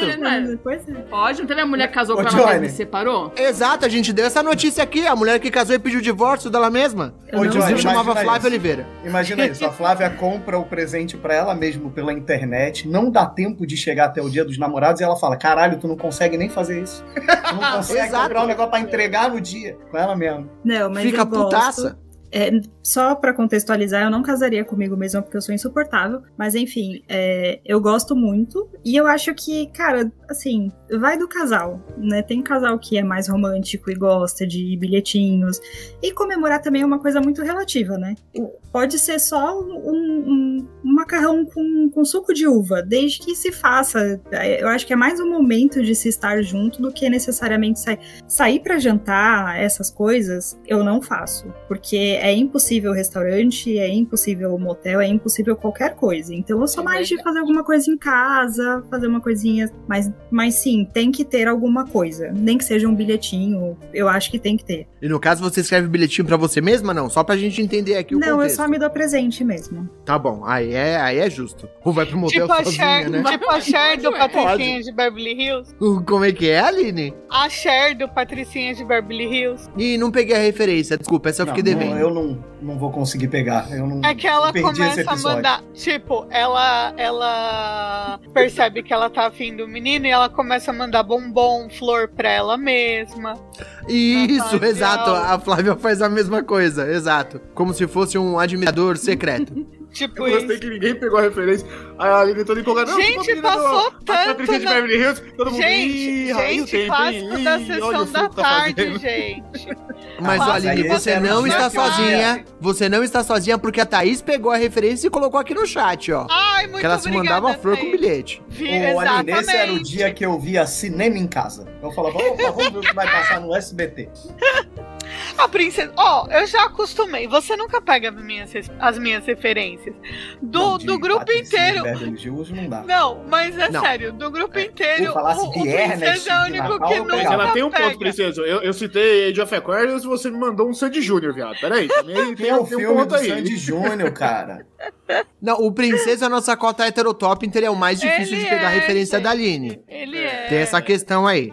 A mulher? Pois é. Pode, não teve a mulher que casou Ô, com ela Johnny. mesma e se separou? Exato, a gente deu essa notícia aqui. A mulher que casou e pediu o divórcio dela mesma. Eu Ô, não Johnny, Inclusive imagina chamava Flávia isso. Oliveira. Imagina isso, a Flávia compra o presente pra ela mesma pela internet, não dá tempo de chegar até o dia dos namorados e ela fala: caralho, tu não consegue nem fazer isso. Tu não consegue Exato. comprar um negócio pra entregar no dia com ela mesma. Não, mas Fica eu gosto. putaça. É, só pra contextualizar, eu não casaria comigo mesma porque eu sou insuportável. Mas enfim, é, eu gosto muito. E eu acho que, cara, assim, vai do casal, né? Tem casal que é mais romântico e gosta de bilhetinhos. E comemorar também é uma coisa muito relativa, né? Pode ser só um, um- um macarrão com, com suco de uva, desde que se faça. Eu acho que é mais um momento de se estar junto do que necessariamente sair. Sair pra jantar, essas coisas, eu não faço. Porque é impossível restaurante, é impossível motel, é impossível qualquer coisa. Então eu sou É mais de fazer alguma coisa em casa, fazer uma coisinha. Mas, mas sim, tem que ter alguma coisa. Nem que seja um bilhetinho, eu acho que tem que ter. E no caso, você escreve bilhetinho pra você mesma, não? Só pra gente entender aqui o não, eu contexto. só me dou presente mesmo. Tá bom, aí é, aí é justo. Ou vai pro motel Tipo a, sozinha, Cher, né? tipo a Cher do Patricinha de Beverly Hills. Como é que é, Aline? A Cher do Patricinha de Beverly Hills. Ih, não peguei a referência, desculpa, essa eu fiquei Não, devendo. Eu não, não vou conseguir pegar. Eu não É que ela começa a mandar. Tipo, ela, ela percebe que ela tá afim do menino e ela começa a mandar bombom, flor pra ela mesma. Isso, exato. A Flávia faz a mesma coisa, exato. Como se fosse um admirador secreto. Tipo Eu gostei isso. que ninguém pegou a referência. Aí a Aline toda empolgada. não, Gente, a passou do- tanto A Patrícia de na- Beverly Hills, todo mundo. Gente, "Ih, aí o gente, tempo, clássico da sessão da tá tarde, fazendo." gente. Mas, Nossa, Aline, você não está sozinha. Você não está sozinha porque a Thaís pegou a referência e colocou aqui no chat, ó. Ai, muito que ela se mandava flor com bilhete. Vi, Aline, esse era o dia que eu via cinema em casa. Eu falava, vamos, vamos ver o que vai passar no SBT. A princesa. Ó, eu já acostumei. Você nunca pega as minhas, as minhas referências. Do, Não, do grupo inteiro. Hills não dá. Não, mas é Não. sério, do grupo É, inteiro, o, o Ernest princesa é o único que nunca Mas ela tem um pega. ponto, princesa. Eu, eu citei Age of Aquarius e você me mandou um Sandy Júnior, viado. Peraí, também tem, Tem um filme ponto do aí. Sandy Júnior, cara. Não, o Princesa é a nossa cota heterotop, então ele é o mais difícil Ele de pegar a é, referência gente. da Aline. Ele é. Tem essa questão aí.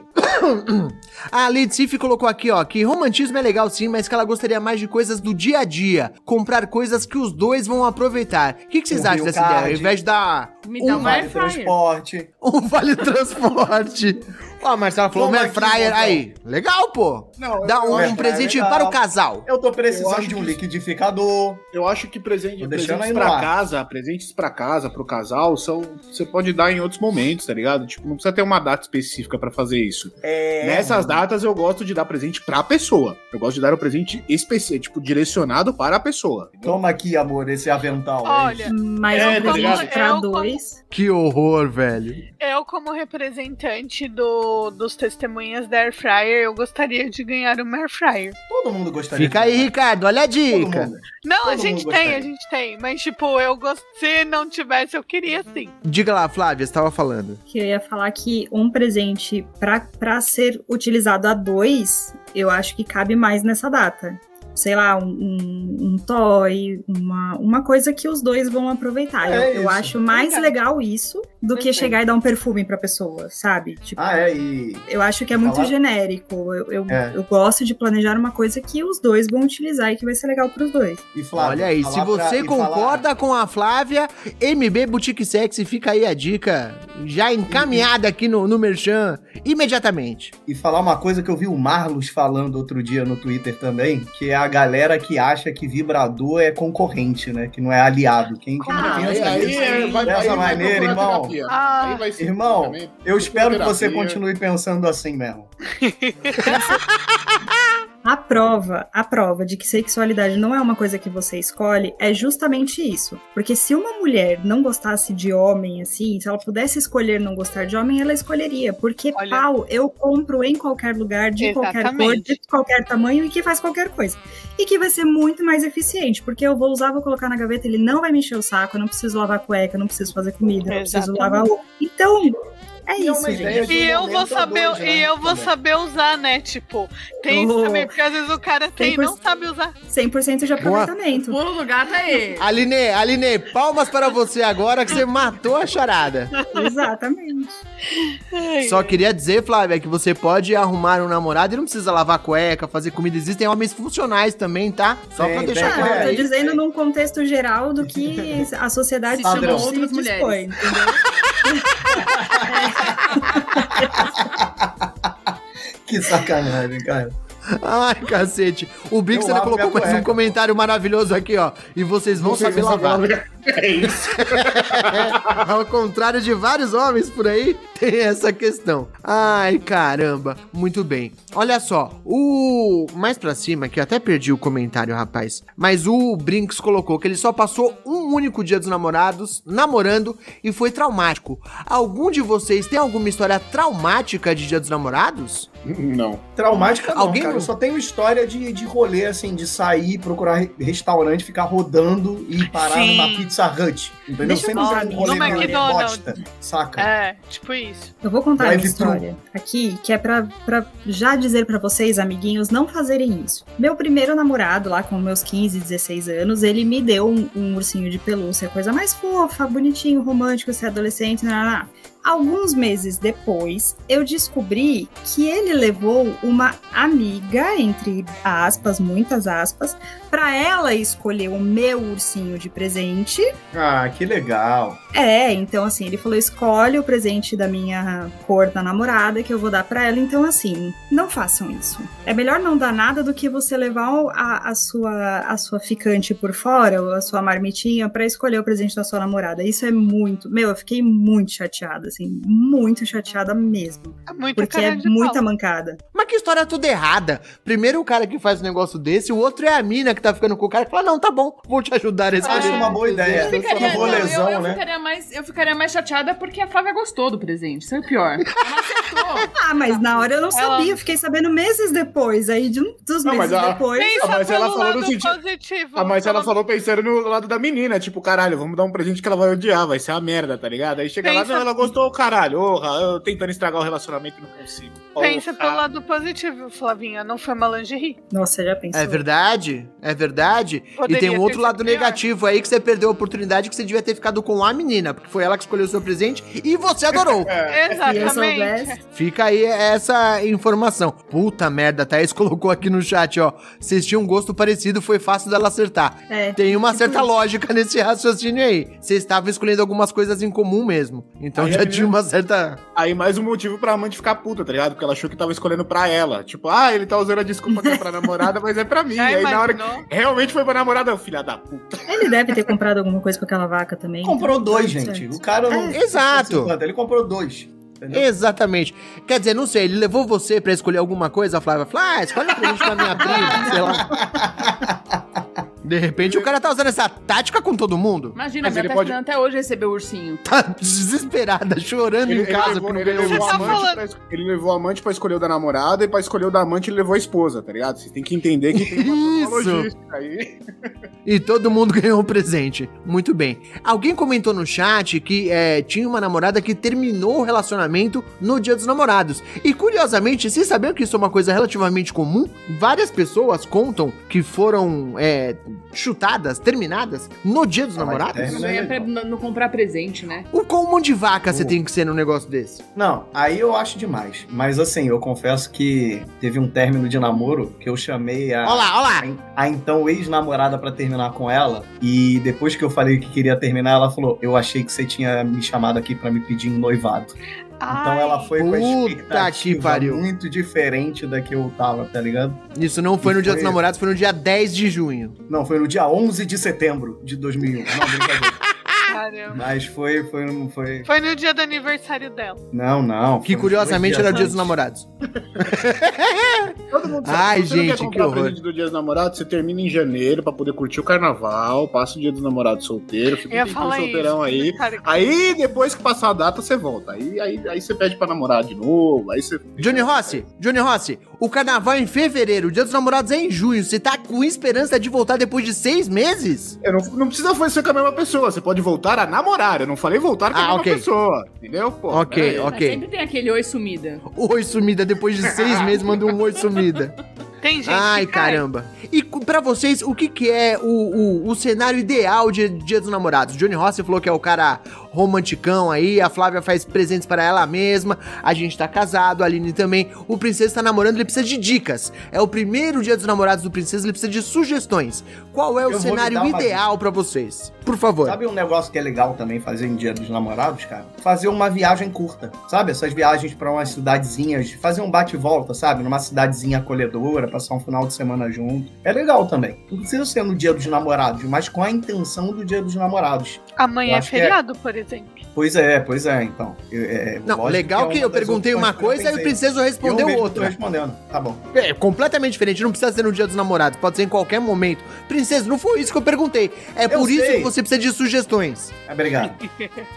A Lidsif colocou aqui, ó, que romantismo é legal sim, mas que ela gostaria mais de coisas do dia a dia. Comprar coisas que os dois vão aproveitar. O que, que vocês Um acham Rio dessa Card. ideia? Ao invés de dar Me dá um, Vale fryer. transporte. um vale transporte. Ó, a Marcela falou, Toma uma air fryer aí. Legal, pô. Não, Dá eu, um, um presente legal. para o casal. Eu tô Eu precisando acho de um que- liquidificador. eu acho que presente, presentes ar. casa, presentes pra casa, pro casal, são. Você pode dar em outros momentos, tá ligado? Tipo, não precisa ter uma data específica pra fazer isso. É... Nessas datas eu gosto de dar presente pra pessoa. Eu gosto de dar o presente específico, tipo, direcionado para a pessoa. Toma aqui, amor, esse avental. é Olha, Mais É, um tá Que horror, velho. eu, como representante do, dos testemunhas da Air Fryer, eu gostaria de ganhar uma Air Fryer. Todo mundo gostaria. Fica de aí. Ricardo, olha a Todo dica. mundo. Não, a Todo gente mundo tem, gostaria. a gente tem. Mas, tipo, eu gost... se não tivesse, eu queria sim. Diga lá, Flávia, você tava falando. Que eu ia falar que um presente pra, pra ser utilizado a dois, eu acho que cabe mais nessa data. Sei lá, um, um, um toy, uma, uma coisa que os dois vão aproveitar. É eu, eu acho mais Legal. legal isso do que chegar e dar um perfume pra pessoa, sabe? Tipo, Ah, é, e eu acho que é muito Falar- genérico. Eu, eu, É. eu gosto de planejar uma coisa que os dois vão utilizar e que vai ser legal pros dois. E Flávio, Olha aí, se falar pra- você e falar- concorda com a Flávia, MB Boutique Sexy, fica aí a dica já encaminhada aqui no, no Merchan imediatamente. E falar uma coisa que eu vi o Marlos falando outro dia no Twitter também, que é a galera que acha que vibrador é concorrente, né? Que não é aliado. Quem, quem Ah, Aí, pensa aí, nisso, é, vai, dessa aí vai maneira, irmão. Ah, Aí irmão, Eu espero que você continue pensando assim mesmo. A prova, a prova de que sexualidade não é uma coisa que você escolhe é justamente isso. Porque se uma mulher não gostasse de homem, assim, se ela pudesse escolher não gostar de homem, ela escolheria. Porque Olha. pau eu compro em qualquer lugar, de qualquer cor, Exatamente. de qualquer tamanho e que faz qualquer coisa. E que vai ser muito mais eficiente, porque eu vou usar, vou colocar na gaveta, ele não vai me encher o saco, eu não preciso lavar cueca, eu não preciso fazer comida, eu não preciso Exatamente. lavar roupa. Então, é E é isso, gente. E eu vou saber, dois, né, e eu vou também. saber usar, né? Tipo, tem isso também, porque às vezes o cara tem e não sabe usar. 100% de aproveitamento. Pulo do gato é esse. Aline, Aline, palmas para você agora que você matou a charada. Exatamente. Só queria dizer, Flávia, que você pode arrumar um namorado e não precisa lavar cueca, fazer comida. Existem homens funcionais também, tá? Só Tem, pra deixar. Ah, claro. eu tô É, dizendo aí. num contexto geral do que a sociedade se outras dispõe, mulheres. entendeu? Que sacanagem, cara. Ai, cacete. O Bix colocou minha mais um comentário maravilhoso aqui, ó. E vocês vão saber lavar. É isso. Ao contrário de vários homens por aí, tem essa questão. Ai, caramba. Muito bem. Olha só, o. Mais pra cima, que eu até perdi o comentário, rapaz. Mas o Brinks colocou que ele só passou um único dia dos namorados, namorando, e foi traumático. Algum de vocês tem alguma história traumática de dia dos namorados? Não. Traumática não, Alguém cara. Eu só tenho história de, de rolê, assim, de sair, procurar re- restaurante, ficar rodando e parar Sim. numa Pizza Hut. Entendeu? Deixa eu Sempre contar um rolê No meio McDonald's. bosta, saca? É, tipo isso. Eu vou contar uma história aqui que é pra, pra já dizer pra vocês, amiguinhos, não fazerem isso. Meu primeiro namorado, lá com meus 15, 16 anos, ele me deu um, um ursinho de pelúcia, coisa mais fofa, bonitinho, romântico, ser adolescente, nananá. Alguns meses depois, eu descobri que ele levou uma amiga, entre aspas, muitas aspas, para ela escolher o meu ursinho de presente. Ah, que legal. É, então assim, ele falou: escolhe o presente da minha cor da namorada que eu vou dar para ela. Então, assim, não façam isso. É melhor não dar nada do que você levar a, a sua, a sua ficante por fora, ou a sua marmitinha, para escolher o presente da sua namorada. Isso é muito. Meu, eu fiquei muito chateada, assim, muito chateada mesmo. É muito Porque é muita pau. mancada. Mas que história toda errada. Primeiro o cara que faz um negócio desse, o outro é a mina que tá ficando com o cara que fala, não, tá bom, vou te ajudar nesse Acho uma boa ideia. Eu ficaria, Só não, rolezão, eu, eu né? ficaria mais, eu ficaria mais chateada porque a Flávia gostou do presente. Isso é o pior. Ela. Ah, mas na hora eu não Ela- sabia, eu fiquei sabendo meses depois. Aí, de um dos Não, meses mas a- depois. Pensa Ah, mas ela falou no lado sentido- positivo. Ah, mas ela falou pensando no lado da menina, tipo, caralho, vamos dar um presente que ela vai odiar, vai ser uma merda, tá ligado? Aí chega lá, Pensa- não, ela gostou, caralho, orra, eu tentando estragar o relacionamento e não consigo. Pensa pelo lado positivo, Flavinha. Não foi uma lingerie. Nossa, já pensou. É verdade, é verdade. Poderia e tem um outro lado pior. negativo aí que você perdeu a oportunidade que você devia ter ficado com a menina, porque foi ela que escolheu o seu presente e você adorou. É. Exatamente. Fica aí essa informação. Puta merda, a Thaís colocou aqui no chat, ó. Vocês tinham um gosto parecido, foi fácil dela acertar. É. Tem uma tipo certa isso. lógica nesse raciocínio aí. Vocês estavam escolhendo algumas coisas em comum mesmo. Então Aí já a tinha menina- uma certa. Aí mais um motivo pra amante ficar puta, tá ligado? Porque ela achou que tava escolhendo pra ela. Tipo, ah, ele tá usando a desculpa que é pra namorada, mas é pra mim. Já aí na hora que imaginou? realmente foi pra namorada, filha da puta. Ele deve ter comprado alguma coisa com aquela vaca também. Comprou então, dois, tudo gente. certo. O cara não. É, exato. Ele comprou dois. Entendeu? Exatamente. Quer dizer, não sei, ele levou você pra escolher alguma coisa, a Flávia falou, ah, escolhe um presente pra minha prima, sei lá. De repente o cara tá usando essa tática com todo mundo. Imagina, Mas a ele Bia tá pode- até hoje receber o ursinho. Tá desesperada, chorando Ele, em casa ele levou, porque não ele ganhou levou Você tá ursinho. amante falando- pra, es- ele levou a amante pra escolher o da namorada e pra escolher o da amante ele levou a esposa, tá ligado? Você tem que entender que tem uma Isso. logística aí. E todo mundo ganhou um presente. Muito bem. Alguém comentou no chat que é, tinha uma namorada que terminou o relacionamento no Dia dos Namorados. E curiosamente, vocês sabiam que isso é uma coisa relativamente comum? Várias pessoas contam que foram é, chutadas, terminadas no Dia dos Ah, Namorados. Não, é ia pra- legal. não comprar presente, né? O mão de vaca você Uh. tem que ser num negócio desse? Não, aí eu acho demais. Mas assim, eu confesso que teve um término de namoro que eu chamei a. Olha lá, olha lá. a então ex-namorada pra terminar com ela. E depois que eu falei que queria terminar, ela falou: Eu achei que você tinha me chamado aqui pra me pedir em noivado. Então Ai, ela foi com a expectativa muito diferente da que eu tava, tá ligado? Isso não foi E no Dia foi- dos Namorados, foi no dia 10 de junho. Não, foi no dia 11 de setembro de 2001. Não, brincadeira. Caramba. Mas foi, foi, não foi. Foi no dia do aniversário dela. Não, não. Que curiosamente era o Dia dos. Namorados. Todo mundo Ai, Se você não gente, quer que horror. presente do Dia dos Namorados, você termina em janeiro pra poder curtir o carnaval, passa o Dia dos Namorados solteiro, fica um tempinho solteirão aí. Aí, depois que passar a data, você volta. Aí, aí, aí você pede pra namorar de novo, aí você... Johnny Rossi, Johnny Rossi, o carnaval é em fevereiro, o Dia dos Namorados é em junho. Você tá com esperança de voltar depois de seis meses? Eu não, não precisa ser com a mesma pessoa, você pode voltar a namorar. Eu não falei voltar com a Ah, mesma ok. pessoa, entendeu? Pô, Ok, ok. Mas sempre tem aquele oi sumida. Oi sumida, depois de seis meses manda um oi sumida. tem gente Ai, que caramba. E pra vocês, o que que é o, o, o cenário ideal de Dia dos Namorados? Johnny Rossi falou que é o cara romanticão aí, a Flávia faz presentes para ela mesma, a gente tá casado, a Aline também. O Princesa tá namorando, ele precisa de dicas. É o primeiro Dia dos Namorados do Princesa, ele precisa de sugestões. Qual é o Eu cenário ideal pra vocês? Por favor. Sabe um negócio que é legal também fazer em Dia dos Namorados, cara? Fazer uma viagem curta, sabe? Essas viagens pra umas cidadezinhas, fazer um bate e volta, sabe? Numa cidadezinha acolhedora, passar um final de semana junto. É legal também. Não precisa ser no Dia dos Namorados, mas com a intenção do Dia dos Namorados. Amanhã Eu é que é- feriado, por exemplo. Pois é, pois é, então. Eu- é, Não, lógico legal é que eu perguntei uma que eu coisa e o pensei. Princesa Eu respondeu mesmo tô outra. respondendo. Tá bom. É completamente diferente, não precisa ser no dia dos namorados, pode ser em qualquer momento. Princesa, não foi isso que eu perguntei. É Eu por isso sei. que você precisa de sugestões. Obrigado.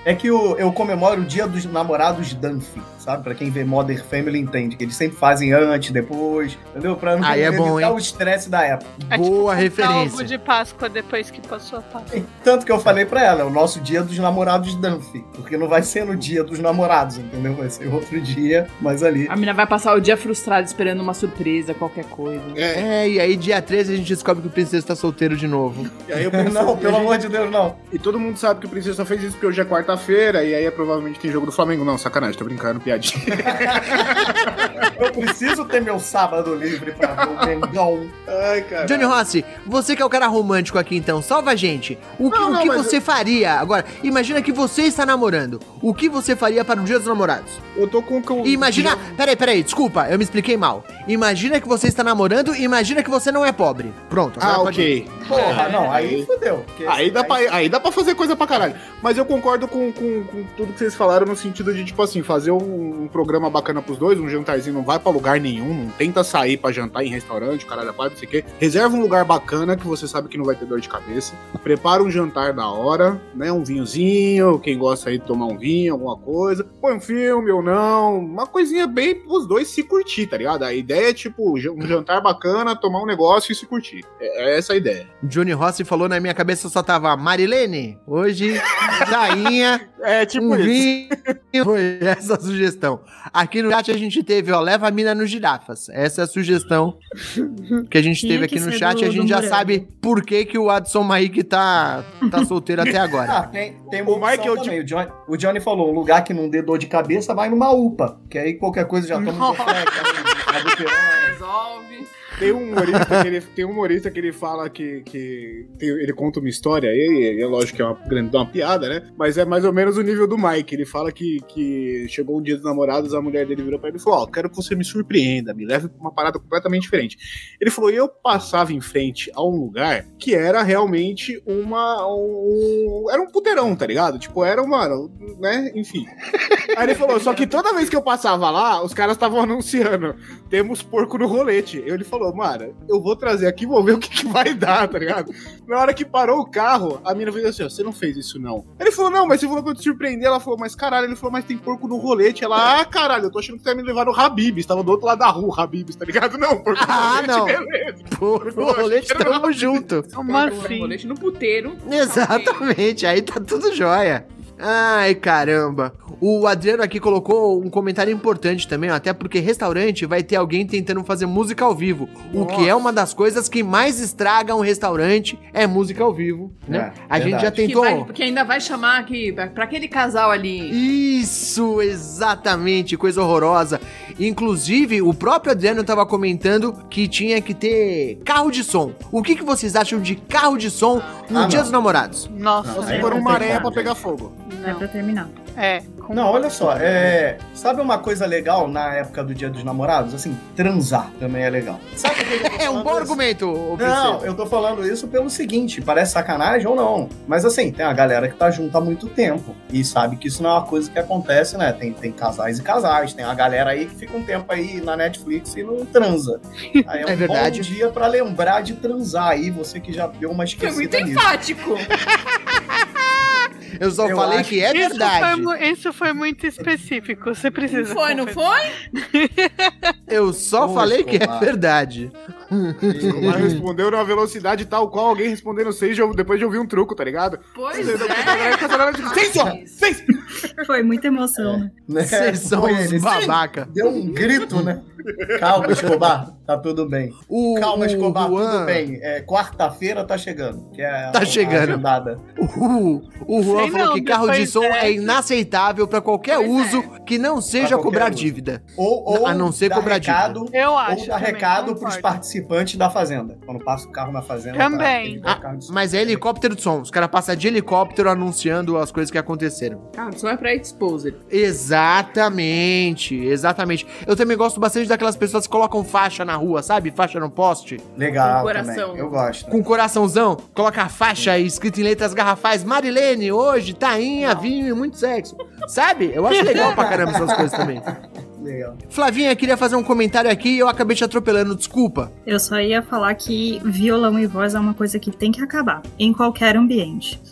É que o- eu comemoro o dia dos namorados Dunphy, sabe? Pra quem vê Modern Family entende, que eles sempre fazem antes, depois, entendeu? Pra, Aí é bom, Evitar hein? o estresse da época. É tipo Boa comprar referência. ovo de Páscoa depois que passou a Páscoa. Tanto que eu falei pra ela, é o nosso dia dos namorados Dunphy. Porque não vai ser no dia dos namorados, entendeu? Vai ser outro dia, mas ali. A menina vai passar o dia frustrada esperando uma surpresa, qualquer coisa. É, É, e aí dia 13 a gente descobre que o Princesa tá solteiro de novo. e aí eu penso, Não, pelo amor de Deus, não. E todo mundo sabe que o Princesa só fez isso porque hoje é quarta-feira, e aí é provavelmente tem jogo do Flamengo. Não, sacanagem, tô brincando, piadinha. Eu preciso ter meu sábado livre pra o Mengão. Ai, cara. Johnny Rossi, você que é o cara romântico aqui então, salva a gente. O que, Não, o não, que mas você faria? Agora, imagina que você está namorando. O que você faria para o dia dos namorados? Eu tô com. com imagina. Peraí, peraí, desculpa, eu me expliquei mal. Imagina que você está namorando e imagina que você não é pobre. Pronto, agora Ah, ok. Porra, não, aí Aí- fudeu. porque- Aí dá, pra, aí dá pra fazer coisa pra caralho. Mas eu concordo com, com, com tudo que vocês falaram no sentido de, tipo assim, fazer um, um programa bacana pros dois, um jantarzinho, não vai pra lugar nenhum, não tenta sair pra jantar em restaurante, caralho, não sei o quê. Reserva um lugar bacana que você sabe que não vai ter dor de cabeça. Prepara um jantar da hora, né? Um vinhozinho, quem gosta aí de tomar um vinho, alguma coisa. Põe um filme ou não, uma coisinha bem pros dois se curtir, tá ligado? A ideia é, tipo, um jantar bacana, tomar um negócio e se curtir. É, é essa a ideia. Johnny Rossi falou na minha cabeça só tava Marilene, hoje, Tainha, É, tipo um vinho. Foi essa a sugestão. Aqui no chat a gente teve, ó, leva a mina nos girafas. Essa é a sugestão que a gente Tinha teve que aqui no chat do- e a gente já sabe por que, que o Adson Maik tá, tá solteiro até agora. Ah, tem, tem O Mike é o também. O, Johnny, o Johnny falou, um lugar que não dê dor de cabeça, vai numa UPA. Que aí qualquer coisa já toma um café. Resolve. Tem um humorista que ele, tem um humorista que ele fala que, que tem- ele conta uma história aí, e é lógico que é uma grande uma piada, né? Mas é mais ou menos o nível do Mike. Ele fala que, que chegou um dia dos namorados, a mulher dele virou pra ele e falou: Ó, quero que você me surpreenda, me leve pra uma parada completamente diferente. Ele falou: e eu passava em frente a um lugar que era realmente uma. Um, era um puteirão, tá ligado? Tipo, era uma. né? Enfim. Aí ele falou: só que toda vez que eu passava lá, os caras estavam anunciando temos porco no rolete. Ele falou, mano, eu vou trazer aqui, vou ver o que, que vai dar, tá ligado? Na hora que parou o carro, a mina fez assim, ó, você não fez isso não. Ele falou, não, mas você falou pra eu te surpreender. Ela falou, mas caralho, ele falou, mas tem porco no rolete. Ela, ah, caralho, eu tô achando que você ia me levar no Habibs. Tava do outro lado da rua, Habibs, tá ligado? Não, porco no Ah, rolete, não. beleza. Pô, o rolete tamo junto. Como Porco assim? Rolete no puteiro. Exatamente, aí tá tudo jóia. Ai, caramba. O Adriano aqui colocou um comentário importante também, ó, até porque restaurante vai ter alguém tentando fazer música ao vivo. O que é uma das coisas que mais estraga um restaurante é música ao vivo, né? É, a gente já verdade. Que, tentou. vai, que ainda vai chamar aqui, pra aquele casal ali. Isso, exatamente, coisa horrorosa. Inclusive, o próprio Adriano tava comentando que tinha que ter carro de som. O que, que vocês acham de carro de som no Ah, Dia não. dos Namorados? Nossa, Não, Se for não uma areia pra pegar gente. fogo. É pra terminar. É. com- Não, olha só, é, sabe uma coisa legal na época do Dia dos Namorados? Assim, transar também é legal. Sabe É um bom isso? argumento, Não, eu tô falando isso pelo seguinte, parece sacanagem ou não. Mas assim, tem a galera que tá junto há muito tempo e sabe que isso não é uma coisa que acontece, né? Tem, tem casais e casais, tem a galera aí que fica um tempo aí na Netflix e não transa. Aí é um É verdade. bom dia pra lembrar de transar aí, você que já deu uma Foi muito esquecida nisso. enfático. Eu só Eu falei que é Isso foi, verdade. mu- isso foi muito específico. Você Não precisa. foi, não foi? Eu só Ô, falei que é Escobar. verdade. Mas respondeu numa velocidade tal qual alguém respondendo seis de- depois de ouvir um truco, tá ligado? Pois Você- é. Seis, ó! Seis! Foi muita emoção, né? Né? Vocês são Foi uns ele. babaca. Deu um grito, né? Calma, Escobar, tá tudo bem. O, Calma, o Escobar, Juan- tudo bem. É, Quarta-feira tá chegando. Que é Tá a, chegando. A agendada. O, o Juan Sei falou não, que carro de som dessa- é inaceitável pra qualquer Pois uso que não seja cobrar uso. dívida. Ou, ou A não ser cobrar recado, Eu acho. ou também, recado concordo. pros participantes da fazenda. Quando passa o carro na fazenda. Também. Tá, Ah, carro de som. mas é helicóptero de som. Os caras passam de helicóptero anunciando as coisas que aconteceram. Cara, só é pra exposer. Exatamente, exatamente. Eu também gosto bastante daquelas pessoas que colocam faixa na rua, sabe? Faixa no poste. Legal Com coração. também. Eu gosto. Com coraçãozão, coloca a faixa escrita em letras garrafais. Marilene, hoje, tainha, vinho e muito sexo. Sabe? Eu acho legal pra caramba essas coisas também. Legal. Flavinha, queria fazer um comentário aqui e eu acabei te atropelando, desculpa. Eu só ia falar que violão e voz é uma coisa que tem que acabar, em qualquer ambiente.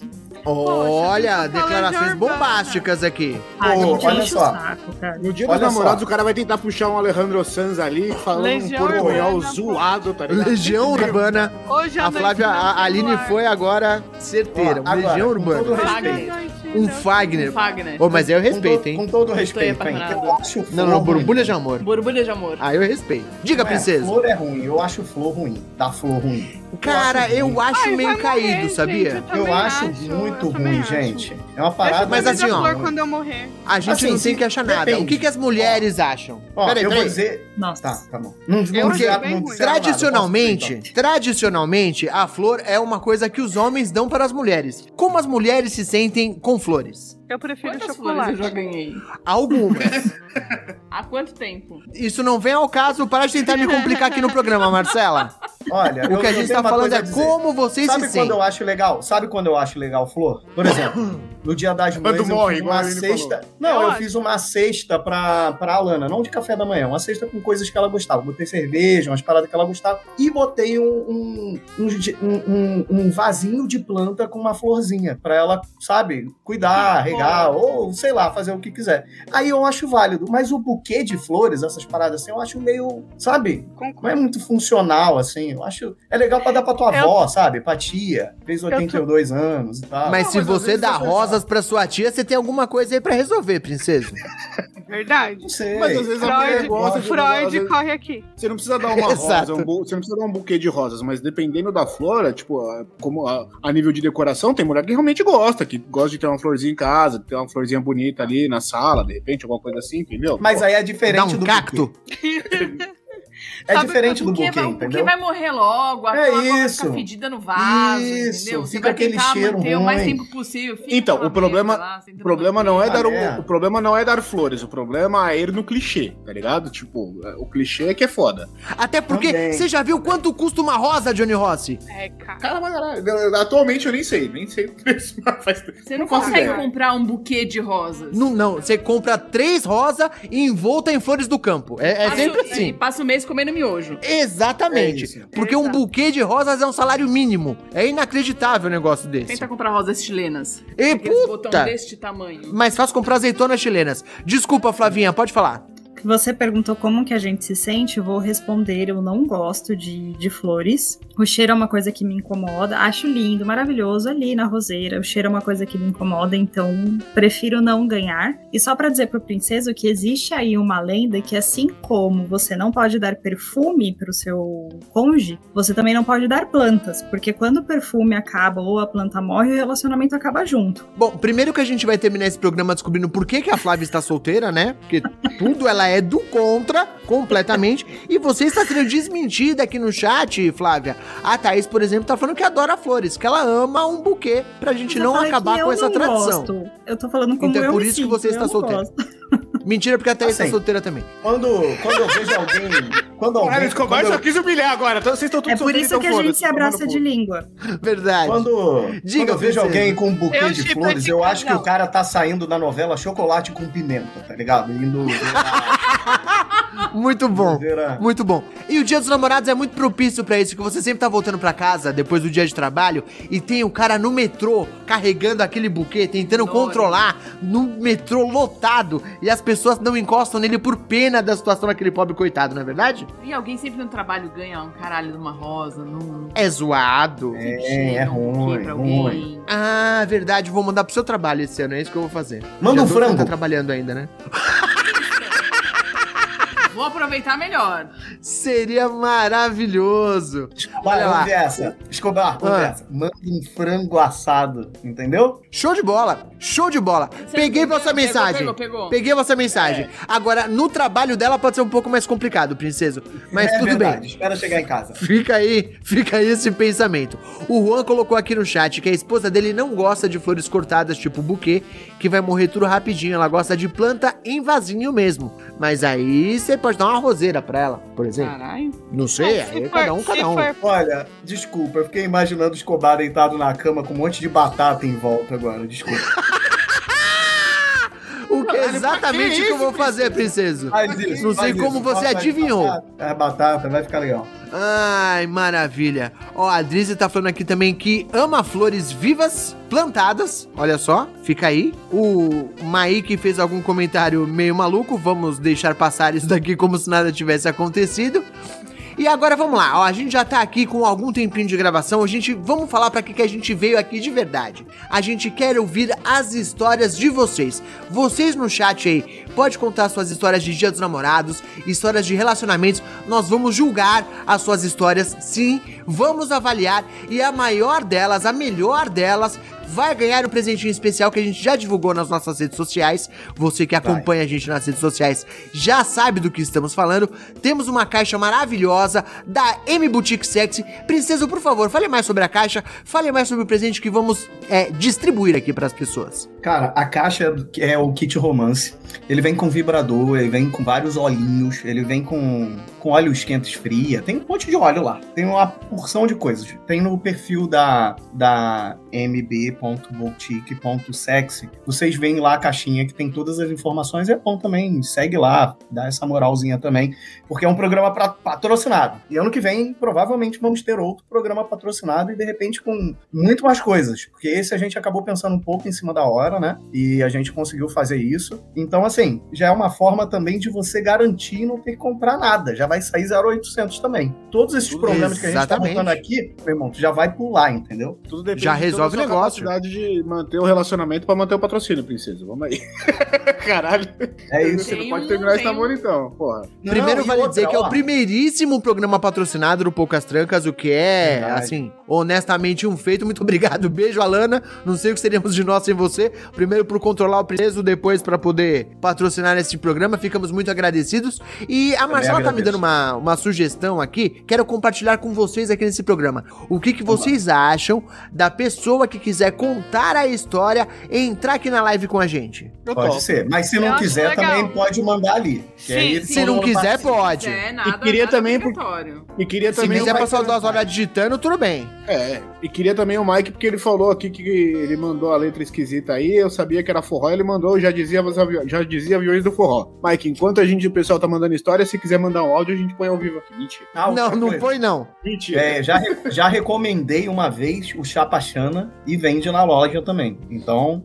Olha, Poxa, declarações bombásticas aqui. Ah, Pô, olha só. saco, cara. No dia Olha dos namorados, só. o cara vai tentar puxar um Alejandro Sanz ali, falando Legião um portunhol zoado, tá ligado? Legião Urbana. Hoje à A Flávia, a Aline foi agora certeira. Ó, Um Legião com Urbana. todo Fagner. Ai, Um Fagner. Fagner. Ô, mas aí eu Com, respeito, to- hein? com todo Estou respeito, hein? Eu acho Não, flor não, borbulha de amor. Borbulha de amor. Aí eu respeito. Diga, Não é, princesa. flor é ruim, eu acho flor ruim. Da flor ruim. Cara, acho eu acho Ai, meio caído, morrer, sabia? gente, Eu também acho acho, muito eu ruim, acho. gente. É uma parada. Mas assim, a ó, flor quando eu morrer. A gente Assim, não tem que achar nada. depende. O que, que as mulheres acham? Ó, Peraí, eu vou peraí. dizer. Nossa. Tá, tá bom. Não, não, Eu bem não nada, Tradicionalmente, dizer, tradicionalmente, a flor é uma coisa que os homens dão para as mulheres. Como as mulheres se sentem com flores? Eu prefiro Quantas flores eu chocolate. já ganhei? Algumas. Há quanto tempo? Isso não vem ao caso. Para de tentar me complicar aqui no programa, Marcela. Olha, O eu- que a gente tá uma falando coisa é como vocês Sabe se quando sentem. eu acho legal? Sabe quando eu acho legal flor? Por exemplo, no dia das mães Quando eu morre, fiz uma cesta. Não, Eu fiz uma cesta pra, pra Alana, não de café da manhã, uma cesta com coisas que ela gostava. Botei cerveja, umas paradas que ela gostava. E botei um, um, um, um- um vasinho de planta com uma florzinha. Pra ela, sabe, cuidar, Ah, regar, ou sei lá, fazer o que quiser. Aí eu acho válido. Mas o buquê de flores, essas paradas assim, eu acho meio, sabe, não é Concordo. muito funcional, assim. Eu acho. É legal pra dar pra tua Eu- avó, sabe? Pra tia. Fez 82 anos e tal. Mas Não, se às você dá rosas pra sua tia, você tem alguma coisa aí pra resolver, princesa. Verdade. Não sei. Mas às vezes a mulher Freud, gosta de Freud corre aqui. Você não precisa dar uma rosa, um bu- você não precisa dar um buquê de rosas, mas dependendo da flor, tipo, a- como a, a nível de decoração, tem mulher que realmente gosta, que gosta de ter uma florzinha em casa, ter uma florzinha bonita ali na sala, de repente, alguma coisa assim, entendeu? Mas aí é Dá diferente um do cacto. É Sabe, diferente do Porque, buquê, vai, porque entendeu? vai morrer logo, a É isso. ficar fedida no vaso, Isso, entendeu? Você fica vai aquele tentar cheiro manter o mais ruim. tempo possível. fica Então, o problema- lá, problema não é dar o, é. o problema não é dar flores, o problema é ir no clichê, tá ligado? Tipo, o clichê é que é foda. Até porque, Também. você já viu quanto custa uma rosa, Johnny Rossi? É, cara. Cara, mas caralho, atualmente eu nem sei, nem sei o preço, mas faz Você não faço consegue ideia. comprar um buquê de rosas. Não, não, você compra três rosas e envolta em flores do campo. É, é sempre assim. passa o mês comendo miojo. Exatamente. É. Porque um buquê de rosas é um salário mínimo. É inacreditável um negócio desse. Tenta comprar rosas chilenas. E puta! deste tamanho. Mais fácil comprar azeitonas chilenas. Desculpa, Flavinha, pode falar. Você perguntou como que a gente se sente, eu vou responder, eu não gosto de, de flores. O cheiro é uma coisa que me incomoda, acho lindo, maravilhoso ali na roseira. O cheiro é uma coisa que me incomoda, então prefiro não ganhar. E só pra dizer pro princeso que existe aí uma lenda que assim como você não pode dar perfume pro seu cônjuge, você também não pode dar plantas, porque quando o perfume acaba ou a planta morre, o relacionamento acaba junto. Bom, primeiro que a gente vai terminar esse programa descobrindo por que, que a Flávia está solteira, né? Porque tudo ela é do contra, completamente. E você está sendo desmentida aqui no chat, Flávia. A Thaís, por exemplo, tá falando que adora flores, que ela ama um buquê pra gente não acabar que com essa não tradição. gosto. Eu tô falando como Então é eu por me isso que sinto, você eu está solteira. gosto. Mentira, porque a Thaís Assim. tá solteira também. Quando, quando eu vejo alguém. Quando alguém. Caralho, Escobar quando só eu- quis humilhar agora. Então, vocês estão É por isso que a gente se abraça de língua. Verdade. Quando, Diga, quando eu vejo alguém com um buquê Eu de flores, eu acho que o cara tá saindo da novela Chocolate com Pimenta, tá ligado? Indo. Muito bom. Muito bom. E o Dia dos Namorados é muito propício pra isso, que você sempre tá voltando pra casa depois do dia de trabalho e tem o cara no metrô carregando aquele buquê, tentando Adoro. controlar no metrô lotado e as pessoas não encostam nele por pena da situação daquele pobre coitado, não é verdade? E alguém sempre no trabalho ganha um caralho de uma rosa, não. É zoado. É, é ruim, pra ruim. alguém. Ah, verdade, vou mandar pro seu trabalho esse ano, é isso que eu vou fazer. Manda Já um frango. Tá trabalhando ainda, né? Vou aproveitar melhor. Seria maravilhoso. Olha lá. essa. Escobar, Ah. essa. Manda um frango assado, entendeu? Show de bola, show de bola. Peguei pegou, vossa pegou, mensagem. pegou, pegou. Peguei vossa mensagem. Agora, no trabalho dela pode ser um pouco mais complicado, princeso. Mas é tudo verdade. bem. Espera chegar em casa. Fica aí, fica aí esse pensamento. O Juan colocou aqui no chat que a esposa dele não gosta de flores cortadas, tipo buquê, que vai morrer tudo rapidinho. Ela gosta de planta em vasinho mesmo. Mas aí você pode dar uma roseira pra ela, por exemplo. Caralho. Não sei, Se aí for- cada um, cada um. for- Olha, desculpa, eu fiquei imaginando o Escobar deitado na cama com um monte de batata em volta agora, desculpa. O que exatamente o que eu vou fazer, princeso. Faz isso. Não sei como isso. você adivinhou. Batata, é batata, vai ficar legal. Ai, maravilha. Ó, a Drizzy tá falando aqui também que ama flores vivas, plantadas. Olha só, fica aí. O Maik fez algum comentário meio maluco. Vamos deixar passar isso daqui como se nada tivesse acontecido. E agora vamos lá, ó, a gente já tá aqui com algum tempinho de gravação, a gente vamos falar para que que a gente veio aqui de verdade. A gente quer ouvir as histórias de vocês. Vocês no chat aí, pode contar suas histórias de Dia dos Namorados, histórias de relacionamentos. Nós vamos julgar as suas histórias, sim, vamos avaliar e a maior delas, a melhor delas vai ganhar um presentinho especial que a gente já divulgou nas nossas redes sociais. Você que acompanha a gente nas redes sociais já sabe do que estamos falando. Temos uma caixa maravilhosa da M Boutique Sexy. Princesa, por favor, fale mais sobre a caixa, fale mais sobre o presente que vamos é, distribuir aqui para as pessoas. Cara, a caixa é o kit romance. Ele vem com vibrador, ele vem com vários olhinhos, ele vem com, com óleo esquenta esfria. Tem um monte de óleo lá. Tem uma porção de coisas. Tem no perfil da, da mb.boutique.sexy. Vocês veem lá a caixinha que tem todas as informações. É bom também, segue lá, dá essa moralzinha também, porque é um programa pra, patrocinado. E ano que vem, provavelmente, vamos ter outro programa patrocinado e de repente com muito mais coisas. Porque esse a gente acabou pensando um pouco em cima da hora, né? E a gente conseguiu fazer isso. Então, assim, já é uma forma também de você garantir não ter que comprar nada. Já vai sair 0800 também. Todos esses problemas que a gente tá Exatamente. botando aqui, meu irmão, tu já vai pular, entendeu? Tudo depende Já resolve o negócio. De manter o relacionamento pra manter o patrocínio, princesa. Vamos aí. Caralho. É isso. Você não pode terminar esse namoro então, porra. Primeiro Não, e vale dizer que é o primeiríssimo programa patrocinado do Poucas Trancas, o que é, Verdade. assim, honestamente um feito. Muito obrigado. Beijo, Alana. Não sei o que seríamos de nós sem você. Primeiro por controlar o preço, depois pra poder patrocinar esse programa. Ficamos muito agradecidos. E a Marcela tá me dando uma, uma sugestão aqui. Quero compartilhar com vocês aqui nesse programa. O que, que vocês acham da pessoa que quiser contar a história entrar aqui na live com a gente? Eu Pode ser. Mas se não quiser, legal. também pode mandar ali. Sim. Se não quiser, participa. pode. É, nada, queria nada também, obrigatório. E queria Se também. quiser passar duas horas digitando, tudo bem. É, e queria também o Mike, porque ele falou aqui que ele mandou a letra esquisita aí, eu sabia que era forró, ele mandou, já dizia, já dizia aviões do forró. Mike, enquanto a gente, o pessoal tá mandando história, se quiser mandar um áudio, a gente põe ao vivo aqui. Mentira. Ah, não, não coisa. foi não. Mentira. É, já, já recomendei uma vez o Chapachana e vende na loja também. Então,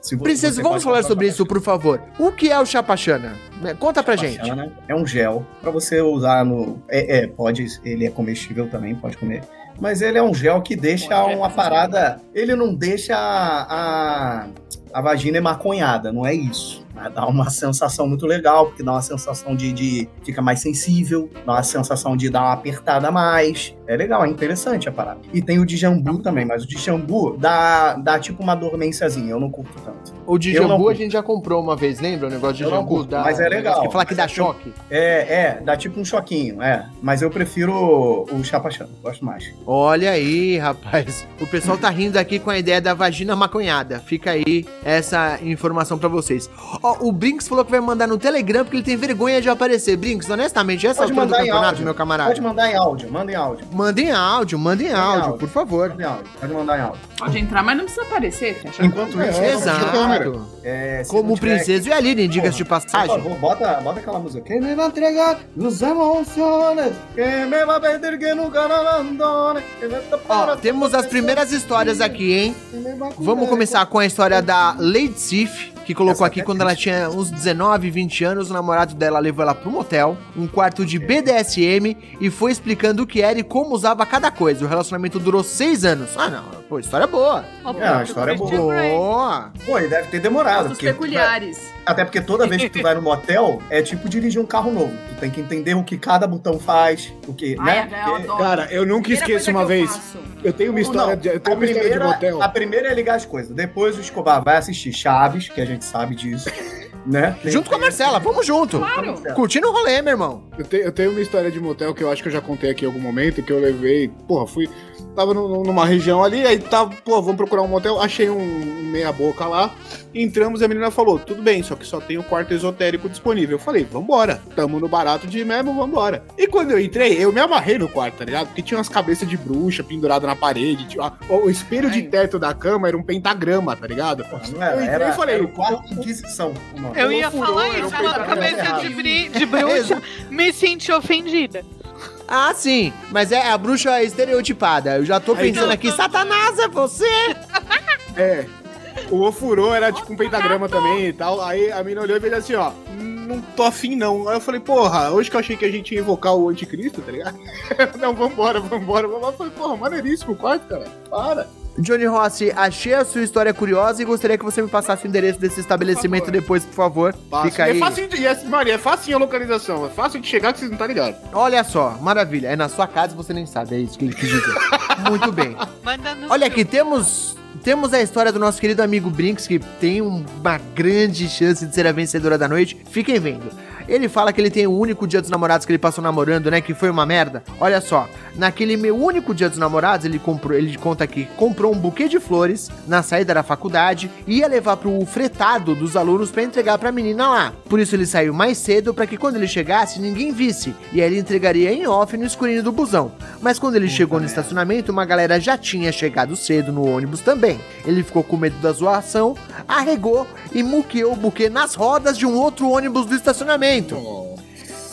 se Princesa, você vamos falar sobre isso, por favor. O que é o Chapachana? Né, Conta pra gente. É um gel pra você usar no. É, é, pode. Ele é comestível também, pode comer. Mas ele é um gel que deixa é uma parada. Ele não deixa a, a, a vagina emaconhada, não é isso. Dá uma sensação muito legal, porque dá uma sensação de, de. fica mais sensível, dá uma sensação de dar uma apertada a mais. É legal, é interessante a parada. E tem o de jambu também, mas o de jambu dá, dá tipo uma dormênciazinha, eu não curto tanto. O de Eu não jambu a gente já comprou uma vez, lembra? O negócio de Eu não jambu curto, mas é legal. Que fala que dá é choque. É, é, dá tipo um choquinho, é. Mas eu prefiro o, o chapachano, gosto mais. Olha aí, rapaz. O pessoal tá rindo aqui com a ideia da vagina maconhada. Fica aí essa informação pra vocês. Ó, o Brinks falou que vai mandar no Telegram porque ele tem vergonha de aparecer. Brinks, honestamente, essa Pode altura do mandar em campeonato, áudio. meu camarada. Pode mandar em áudio, manda em áudio. Manda em áudio, manda em áudio, áudio. por favor. Manda em áudio, pode mandar em áudio. Pode entrar, mas não precisa aparecer, fecha. Enquanto isso, É, Exato. é, Como o Princesa e a Aline, diga-se de Por passagem. favor, bota, bota aquela música. Quem me vai entregar nos emociones, quem me vai perder que nunca não abandone, quem me Ó, temos as primeiras histórias aqui, hein? Vamos começar com a história da Lady Sif, que colocou Essa aqui é quando ela tinha uns 19, 20 anos, o namorado dela levou ela pro motel, um quarto de BDSM, e foi explicando o que era e como usava cada coisa. O relacionamento durou seis anos. Ah, não. Pô, história boa. É, a história é boa. Boa. Pô, e deve ter demorado. Os porque- peculiares. Até porque toda vez que tu vai no motel, é tipo dirigir um carro novo. Tu tem que entender o que cada botão faz, o que, Ai, né? eu Porque-. Cara, eu nunca Primeira esqueço uma eu vez. faço. Eu tenho uma história, Não, de, eu tenho a uma história de primeira, motel. a primeira é ligar as coisas. Depois o Escobar vai assistir Chaves, que a gente sabe disso, né? Tem Junto com a Marcela, vamos junto. Claro. Curtindo o rolê, meu irmão. Eu, te- eu tenho uma história de motel que eu acho que eu já contei aqui em algum momento, que eu levei, porra, fui. Tava no- numa região ali, aí tava, pô, vamos procurar um motel. Achei um, um meia-boca lá. Entramos e a menina falou: tudo bem, só que só tem o quarto esotérico disponível. Eu falei: vambora, tamo no barato de mesmo, vambora. E quando eu entrei, eu me amarrei no quarto, tá ligado? Porque tinha umas cabeças de bruxa penduradas na parede, tinha, o, o espelho de Ai. teto da cama era um pentagrama, tá ligado? Não Eu entrei era, e falei, era o quarto Inquisição. o nome. Eu ia furou, falar um isso, ela pentagrama cabeça de, bri- de bruxa, me senti ofendida. Ah, sim. Mas é a bruxa estereotipada. Eu já tô pensando aqui, Satanás é você? É. O ofurô era tipo um pentagrama também e tal. Aí a mina olhou e fez assim, ó. Não tô afim, não. Aí eu falei, porra, hoje que eu achei que a gente ia invocar o anticristo, tá ligado? não, vambora, vambora, vambora. Eu falei, porra, maneiríssimo o quarto, cara. Para. Johnny Rossi, achei a sua história curiosa e gostaria que você me passasse o endereço desse estabelecimento depois, por favor. Fácil. Fica E aí. É fácil de, é, Maria, é fácil a localização. É fácil de chegar que vocês não tá ligado. Olha só, maravilha. É na sua casa e você nem sabe, é isso que ele quis dizer. Muito bem. Olha aqui, temos temos a história do nosso querido amigo Brinks, que tem um- uma grande chance de ser a vencedora da noite. Fiquem vendo. Ele fala que ele tem o único dia dos namorados que ele passou namorando, né? Que foi uma merda. Olha só, naquele meu único dia dos namorados, ele comprou, ele conta aqui, comprou um buquê de flores na saída da faculdade e ia levar pro fretado dos alunos pra entregar pra menina lá. Por isso ele saiu mais cedo pra que quando ele chegasse ninguém visse. E aí ele entregaria em off no escurinho do busão. Mas quando ele chegou no estacionamento, uma galera já tinha chegado cedo no ônibus também. Ele ficou com medo da zoação, arregou e muqueou o buquê nas rodas de um outro ônibus do estacionamento.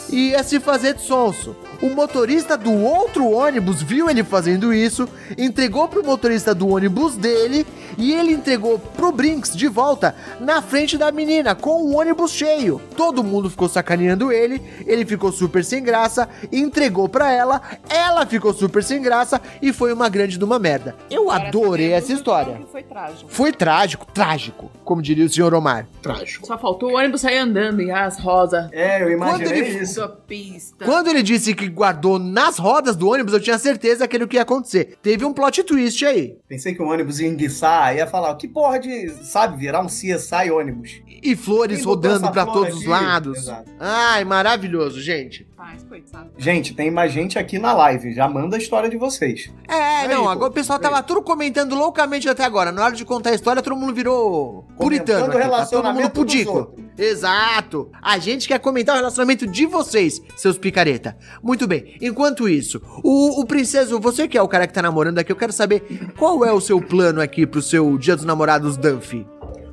E ia se fazer de sonso. O motorista do outro ônibus viu ele fazendo isso, entregou pro motorista do ônibus dele e ele entregou pro Brinks de volta na frente da menina com o ônibus cheio. Todo mundo ficou sacaneando ele, ele ficou super sem graça, entregou pra ela, ela ficou super sem graça e foi uma grande de uma merda. Eu adorei essa história. Foi trágico. Foi trágico, trágico, como diria o senhor Omar. Trágico. Só faltou o ônibus sair andando e as rosas. É, eu imaginei ele- isso. Sua pista. Quando ele disse que guardou nas rodas do ônibus, eu tinha certeza que era o que ia acontecer. Teve um plot twist aí. Pensei que o ônibus ia enguiçar, ia falar, que porra de, sabe, virar um CSI ônibus. E flores rodando flor todos os lados. Exato. Ai, maravilhoso, gente. Coitado. Gente, tem mais gente aqui na live, já manda a história de vocês. É, Aí, não, pô, agora o pessoal tava tudo comentando loucamente até agora. Na hora de contar a história, todo mundo virou puritano. Comentando o Aqui, tá todo mundo relacionamento pudico. Exato. A gente quer comentar o relacionamento de vocês, seus picareta. Muito bem. Enquanto isso, o, o princeso, você que é o cara que tá namorando aqui, eu quero saber qual é o seu plano aqui pro seu Dia dos Namorados Dunphy.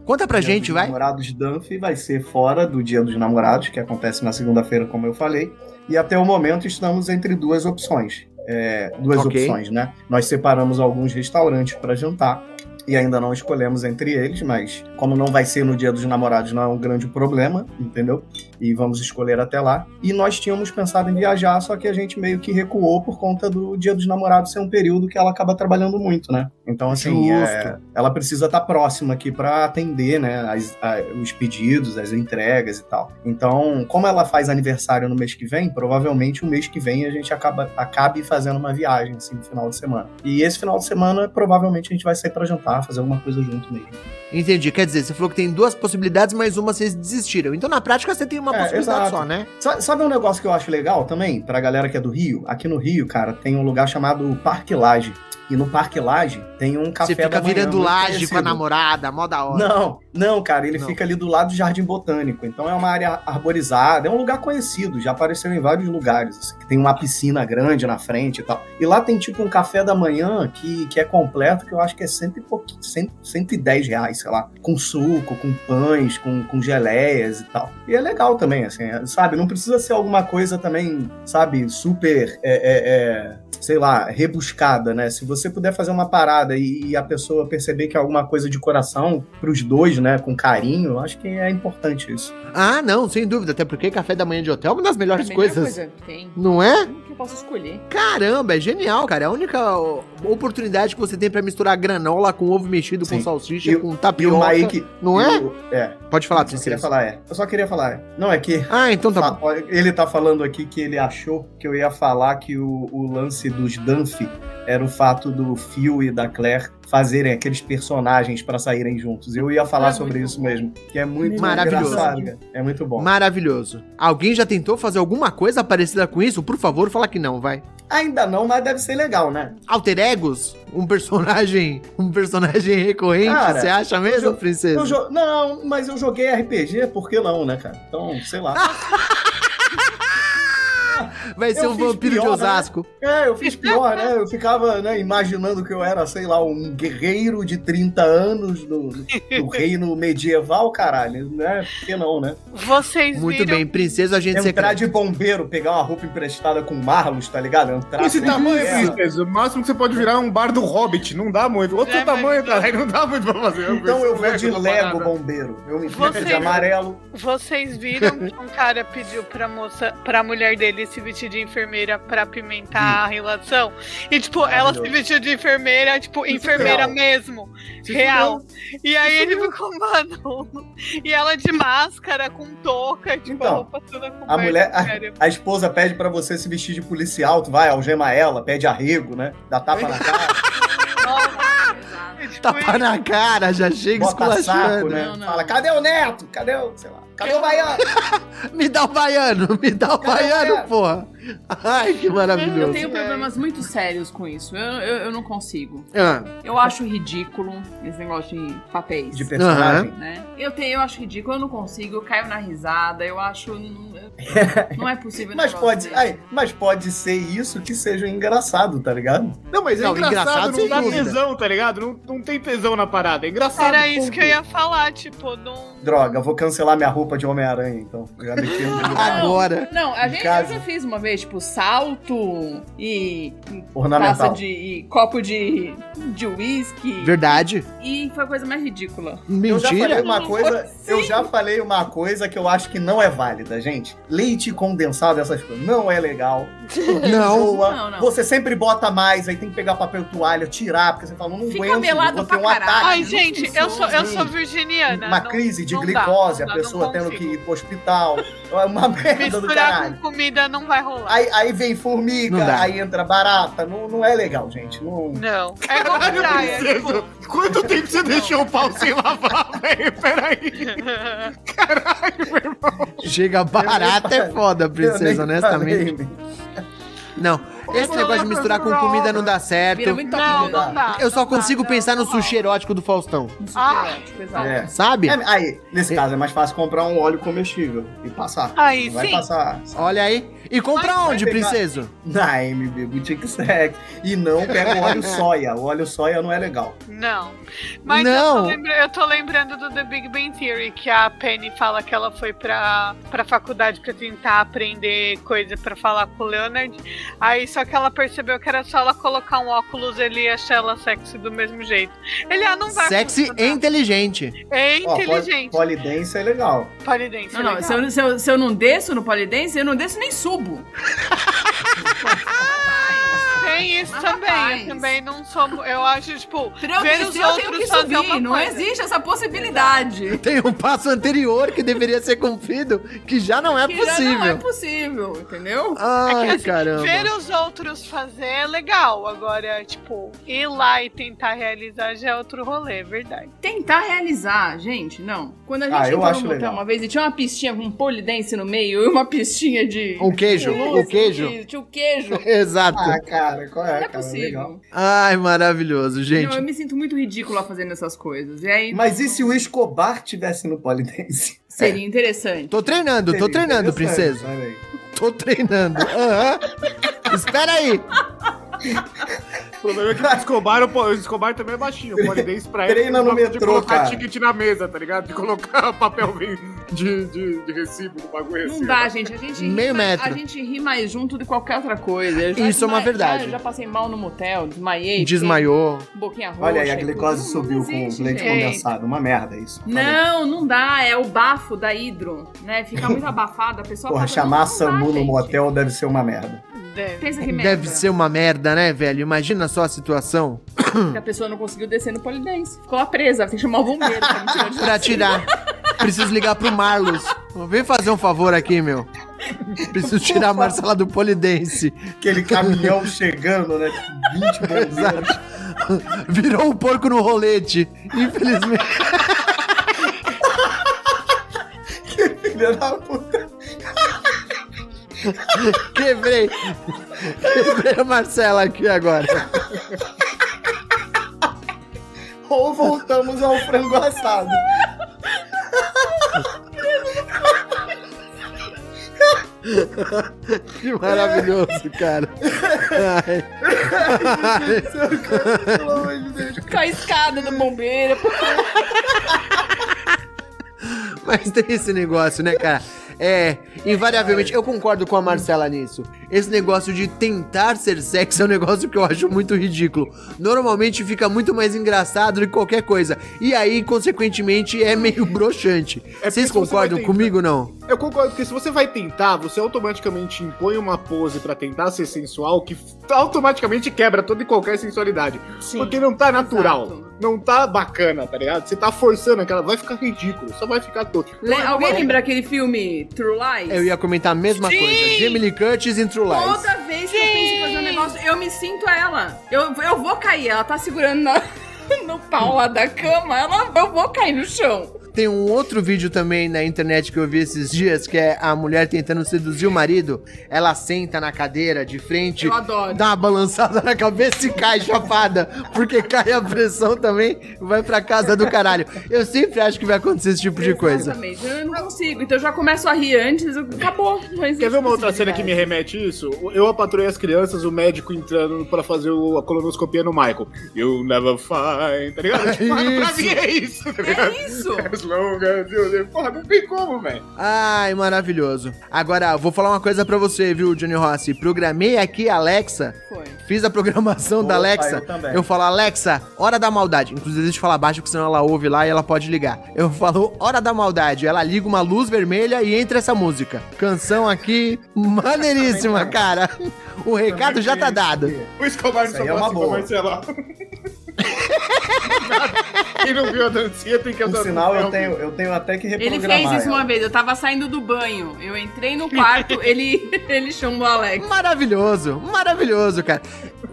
Conta pra Dia gente, dos vai. Namorados Dunphy vai ser fora do Dia dos Namorados, que acontece na segunda-feira, como eu falei. E até o momento estamos entre duas opções. É, duas Ok. opções, né? Nós separamos alguns restaurantes para jantar e ainda não escolhemos entre eles, mas como não vai ser no Dia dos Namorados, não é um grande problema, entendeu? E vamos escolher até lá. E nós tínhamos pensado em viajar, só que a gente meio que recuou por conta do Dia dos Namorados ser um período que ela acaba trabalhando muito, né? Então, assim, é, ela precisa estar próxima aqui para atender, né, as- a- os pedidos, as entregas e tal. Então, como ela faz aniversário no mês que vem, provavelmente o mês que vem a gente acaba acabe fazendo uma viagem assim no final de semana. E esse final de semana provavelmente a gente vai sair para jantar, fazer alguma coisa junto mesmo. Entendi. Quer dizer, você falou que tem duas possibilidades, mas uma vocês desistiram. Então, na prática, você tem uma É, possibilidade exato. só, né? Sa- Sabe um negócio que eu acho legal também, pra galera que é do Rio? Aqui no Rio, cara, tem um lugar chamado Parque Laje. E no Parque Laje tem um café você fica da manhã virando laje com a namorada, mó da hora. Não, não, cara, ele Não. fica ali do lado do Jardim Botânico. Então é uma área arborizada, é um lugar conhecido, já apareceu em vários lugares. assim, tem uma piscina grande na frente e tal. E lá tem tipo um café da manhã que, que é completo, que eu acho que é cento e pouquinho, cento, 110 reais, sei lá. Com suco, com pães, com, com geleias e tal. E é legal também, assim, é, sabe? Não precisa ser alguma coisa também, sabe, super. é, é, é, sei lá, rebuscada, né? Se você puder fazer uma parada e, e a pessoa perceber que é alguma coisa de coração pros dois, né, com carinho, eu acho que é importante isso. Ah, não, sem dúvida. Até porque café da manhã de hotel é uma das melhores A melhor coisas. coisa que tem. Não é? Que eu posso escolher. Caramba, é genial, cara. É a única oportunidade que você tem pra misturar granola com ovo mexido, com Sim. salsicha, E com E o tapioca. Mike. não é? o- é. Pode falar, eu só queria falar, é. Eu só queria falar, é. Não, é que. Ah, então tá bom. Ele tá falando aqui que ele achou que eu ia falar que o, o lance dos Dunphy era o fato do Phil e da Claire fazerem aqueles personagens pra saírem juntos. Eu ia falar É sobre isso bom. mesmo, que é muito Maravilhoso. É muito bom. Maravilhoso. Alguém já tentou fazer alguma coisa parecida com isso? Por favor, fala que não, vai. Ainda não, mas deve ser legal, né? Alter Egos? Um personagem, um personagem recorrente, Cara, você acha mesmo, eu- princesa? Eu Não, mas eu joguei RPG, por que não, né, cara? Então, sei lá. Vai ser eu um vampiro de pior, né? Osasco. É, eu fiz pior, né? Eu ficava né, imaginando que eu era, sei lá, um guerreiro de 30 anos no, no reino medieval, caralho. Né? Por que não, né? Vocês Muito viram bem, princesa agente Entrar secreto. de bombeiro, pegar uma roupa emprestada com Marlos, tá ligado? Entrar Esse sem tamanho, guerra. princesa, o máximo que você pode virar é um bar do Hobbit. Não dá muito. Outro É, tamanho, mas- cara. Aí não dá muito pra fazer. Então eu vou de Lego bombeiro. Eu me Você- pinto de amarelo. Vocês viram que um cara pediu pra moça, pra mulher dele se vestir de enfermeira pra pimentar a relação? E, tipo, ela se vestiu de enfermeira, tipo, enfermeira real. mesmo. Se real. E aí ele ficou, mano. E ela de máscara, com touca, tipo, Então, a roupa toda com A mulher, a, a esposa pede pra você se vestir de policial, tu vai, algema ela, pede arrego, né? Dá tapa na cara, tipo, Tapa na cara, já chega bota saco, esculachando. né? Não, não. Fala, cadê o neto? Cadê o, sei lá, cadê o baiano? Me dá o baiano, me dá o Cadê baiano, baiano? porra. Ai, que Eu maravilhoso. tenho problemas muito sérios com isso. Eu, eu, eu não consigo. Ah, Eu acho ridículo esse negócio de papéis. De personagem. né? Eu, tenho, eu acho ridículo, eu não consigo, eu caio na risada, eu acho. Não, não é possível. Mas pode, ai, mas pode ser isso que seja engraçado, tá ligado? Não, mas é Não, engraçado, engraçado, não sem dá dúvida. tesão, tá ligado? Não, não tem tesão na parada. É engraçado. Era isso ponto. que eu ia falar, tipo, não. Droga, vou cancelar minha roupa de Homem-Aranha, então. Já meti no agora. Não, a gente casa. eu já fiz uma vez, tipo, salto e taça ornamental. de. e copo de. de uísque. Verdade. E foi a coisa mais ridícula. Eu já falei Mentira. uma Não coisa, eu assim. já falei uma coisa que eu acho que não é válida, gente. Leite condensado, essas coisas, não é legal. Não. Não, não. Você sempre bota mais, aí tem que pegar papel toalha, tirar, porque você fala, não Fica aguento, vou ter um caralho. ataque. Ai, gente, eu sou, eu sou virginiana. Uma não- crise de glicose, a dá, pessoa não tendo que ir pro hospital. É uma merda do caralho. com comida não vai rolar. Aí, aí vem Não formiga, aí entra barata. Não, não é legal, gente. Não... Não. É igual Caralho, praia, princesa, tipo. Quanto tempo você deixou o pau sem lavar, velho? Peraí. Caralho, meu irmão. Chega barata é foda, princesa, honestamente. falei. Não, esse negócio de misturar com comida não dá certo. muito Não, não dá. Eu só consigo pensar no sushi erótico do Faustão. Ah. exato. É. Sabe? É, aí, nesse caso, é mais fácil comprar um óleo comestível e passar. Aí, Não vai sim. passar Olha aí. E compra Mas onde, princeso? na MB Boutique Sex. E não pega o óleo soia. O óleo soia não é legal. Não. Mas Não. Eu, tô lembra- eu tô lembrando do The Big Bang Theory, que a Penny fala que ela foi pra, pra faculdade pra tentar aprender coisa pra falar com o Leonard. Aí só que ela percebeu que era só ela colocar um óculos ele ia achar ela sexy do mesmo jeito. Ele, ah, não vai Sexy e inteligente. É Ó, inteligente. poli- Polidense é legal. Polidense. Não, não, se eu, se, eu, se eu não desço no polidense, eu não desço nem subo. Tem isso Mas, também. rapaz. Eu também não sou. Eu acho, tipo, Pra ver os eu tenho outros que fazer subir. uma Não coisa. existe essa possibilidade. Tem um passo anterior que deveria ser cumprido que já não é Que já não é possível. possível, entendeu? Ai, assim, caramba. Ver os outros fazer é legal. Agora, tipo, ir lá e tentar realizar já é outro rolê, é verdade. Tentar realizar, gente, não. Quando a gente Ah, eu entrou acho no motel uma vez e tinha uma pistinha com polidense no meio e uma pistinha de. Um queijo, de o queijo. Tinha o queijo. Exato. Ah, cara, qual Não é, é cara? possível. Legal. Ai, maravilhoso, Não, gente. eu me sinto muito ridícula fazendo essas coisas. E aí Mas e se o Escobar tivesse no Polidense? seria interessante. Tô treinando, tô Seria treinando, interessante, princesa. Tô treinando. Aham. Espera aí. O problema é que o Escobar, o o Escobar também é baixinho. O polidense pra ele Treina no bagulho de metrô, colocar cara. ticket na mesa, tá ligado? De colocar papel de, de, de recibo no bagulho Não assim. dá, gente. A gente, ri Meio mais, metro. a gente ri mais junto de qualquer outra coisa. Já Isso é uma verdade. Já, já passei mal no motel, desmaiei. fiquei Desmaiou. Boquinha roxa. Olha aí, a glicose subiu Não com existe, leite gente. condensado. Uma merda isso. Falei. Não, não dá. É o bafo da hidro, né? Fica muito abafado, a pessoa Porra, passa- chamar não SAMU no gente. motel deve ser uma merda. Deve. Pensa que merda. Deve ser uma merda, né, velho? Imagina só a situação. Que a pessoa não conseguiu descer no polidense. Ficou lá presa, tem que chamar o bombeiro pra me tirar de Pra tirar. Preciso ligar pro Marlos. Vem fazer um favor aqui, meu. Preciso tirar a Marcela do polidense. Aquele caminhão chegando, né? 20 bombeiros. Virou um porco no rolete. Infelizmente. Filha da puta. Quebrei. Quebrei a Marcela aqui agora. Ou voltamos ao frango assado. Que maravilhoso, cara. Ai. Pelo amor de Deus. Com a escada do bombeiro. Mas tem esse negócio, né, cara? É, invariavelmente, eu concordo com a Marcela nisso. Esse negócio de tentar ser sexy é um negócio que eu acho muito ridículo. Normalmente fica muito mais engraçado do que qualquer coisa. E aí, consequentemente, é meio broxante. É Vocês você concordam tentar- comigo não? Eu concordo, porque se você vai tentar, você automaticamente impõe uma pose pra tentar ser sensual que automaticamente quebra toda e qualquer sensualidade. Sim, porque não tá natural. exato. Não tá bacana, tá ligado? Você tá forçando aquela. Vai ficar ridículo, só vai ficar todo. Le- Alguém lembra aquele filme True Lies? Eu ia comentar a mesma Sim! coisa. Jamie Lee Curtis em True Lies. Toda vez que eu penso em fazer um negócio, eu me sinto ela. Eu, eu vou cair, ela tá segurando na- no pau lá da cama, ela, eu vou cair no chão. Tem um outro vídeo também na internet que eu vi esses dias, que é a mulher tentando seduzir o marido. Ela senta na cadeira de frente, Eu adoro. dá uma balançada na cabeça e cai chapada. Porque cai a pressão também e vai pra casa do caralho. Eu sempre acho que vai acontecer esse tipo de coisa. Exatamente, eu não consigo, então eu já começo a rir antes, acabou. Quer ver uma outra cena que me remete isso? Eu a patroei as crianças, o médico entrando pra fazer a colonoscopia no Michael. You'll never find, tá ligado? Tipo, mano, pra Isso. mim é isso, tá ligado? É isso! As longas, Deus, porra, não tem como, velho. Ai, maravilhoso. Agora, vou falar uma coisa pra você, viu, Johnny Rossi? Programei aqui a Alexa. Foi. Fiz a programação da Opa, Alexa. eu também. Eu falo, Alexa, hora da maldade. Inclusive, deixa eu falar baixo, porque senão ela ouve lá e ela pode ligar. Eu falo, hora da maldade. Ela liga uma luz vermelha e entra essa música. Canção aqui, maneiríssima, cara. O recado já tá dado. O Escobar só é uma boa. Quem não viu a dancinha tem que Por adorar. sinal, eu tenho, eu tenho até que Ele reprogramar. fez isso ela. uma vez, eu tava saindo do banho, eu entrei no quarto, ele, ele chamou a Alex. Maravilhoso, maravilhoso, cara.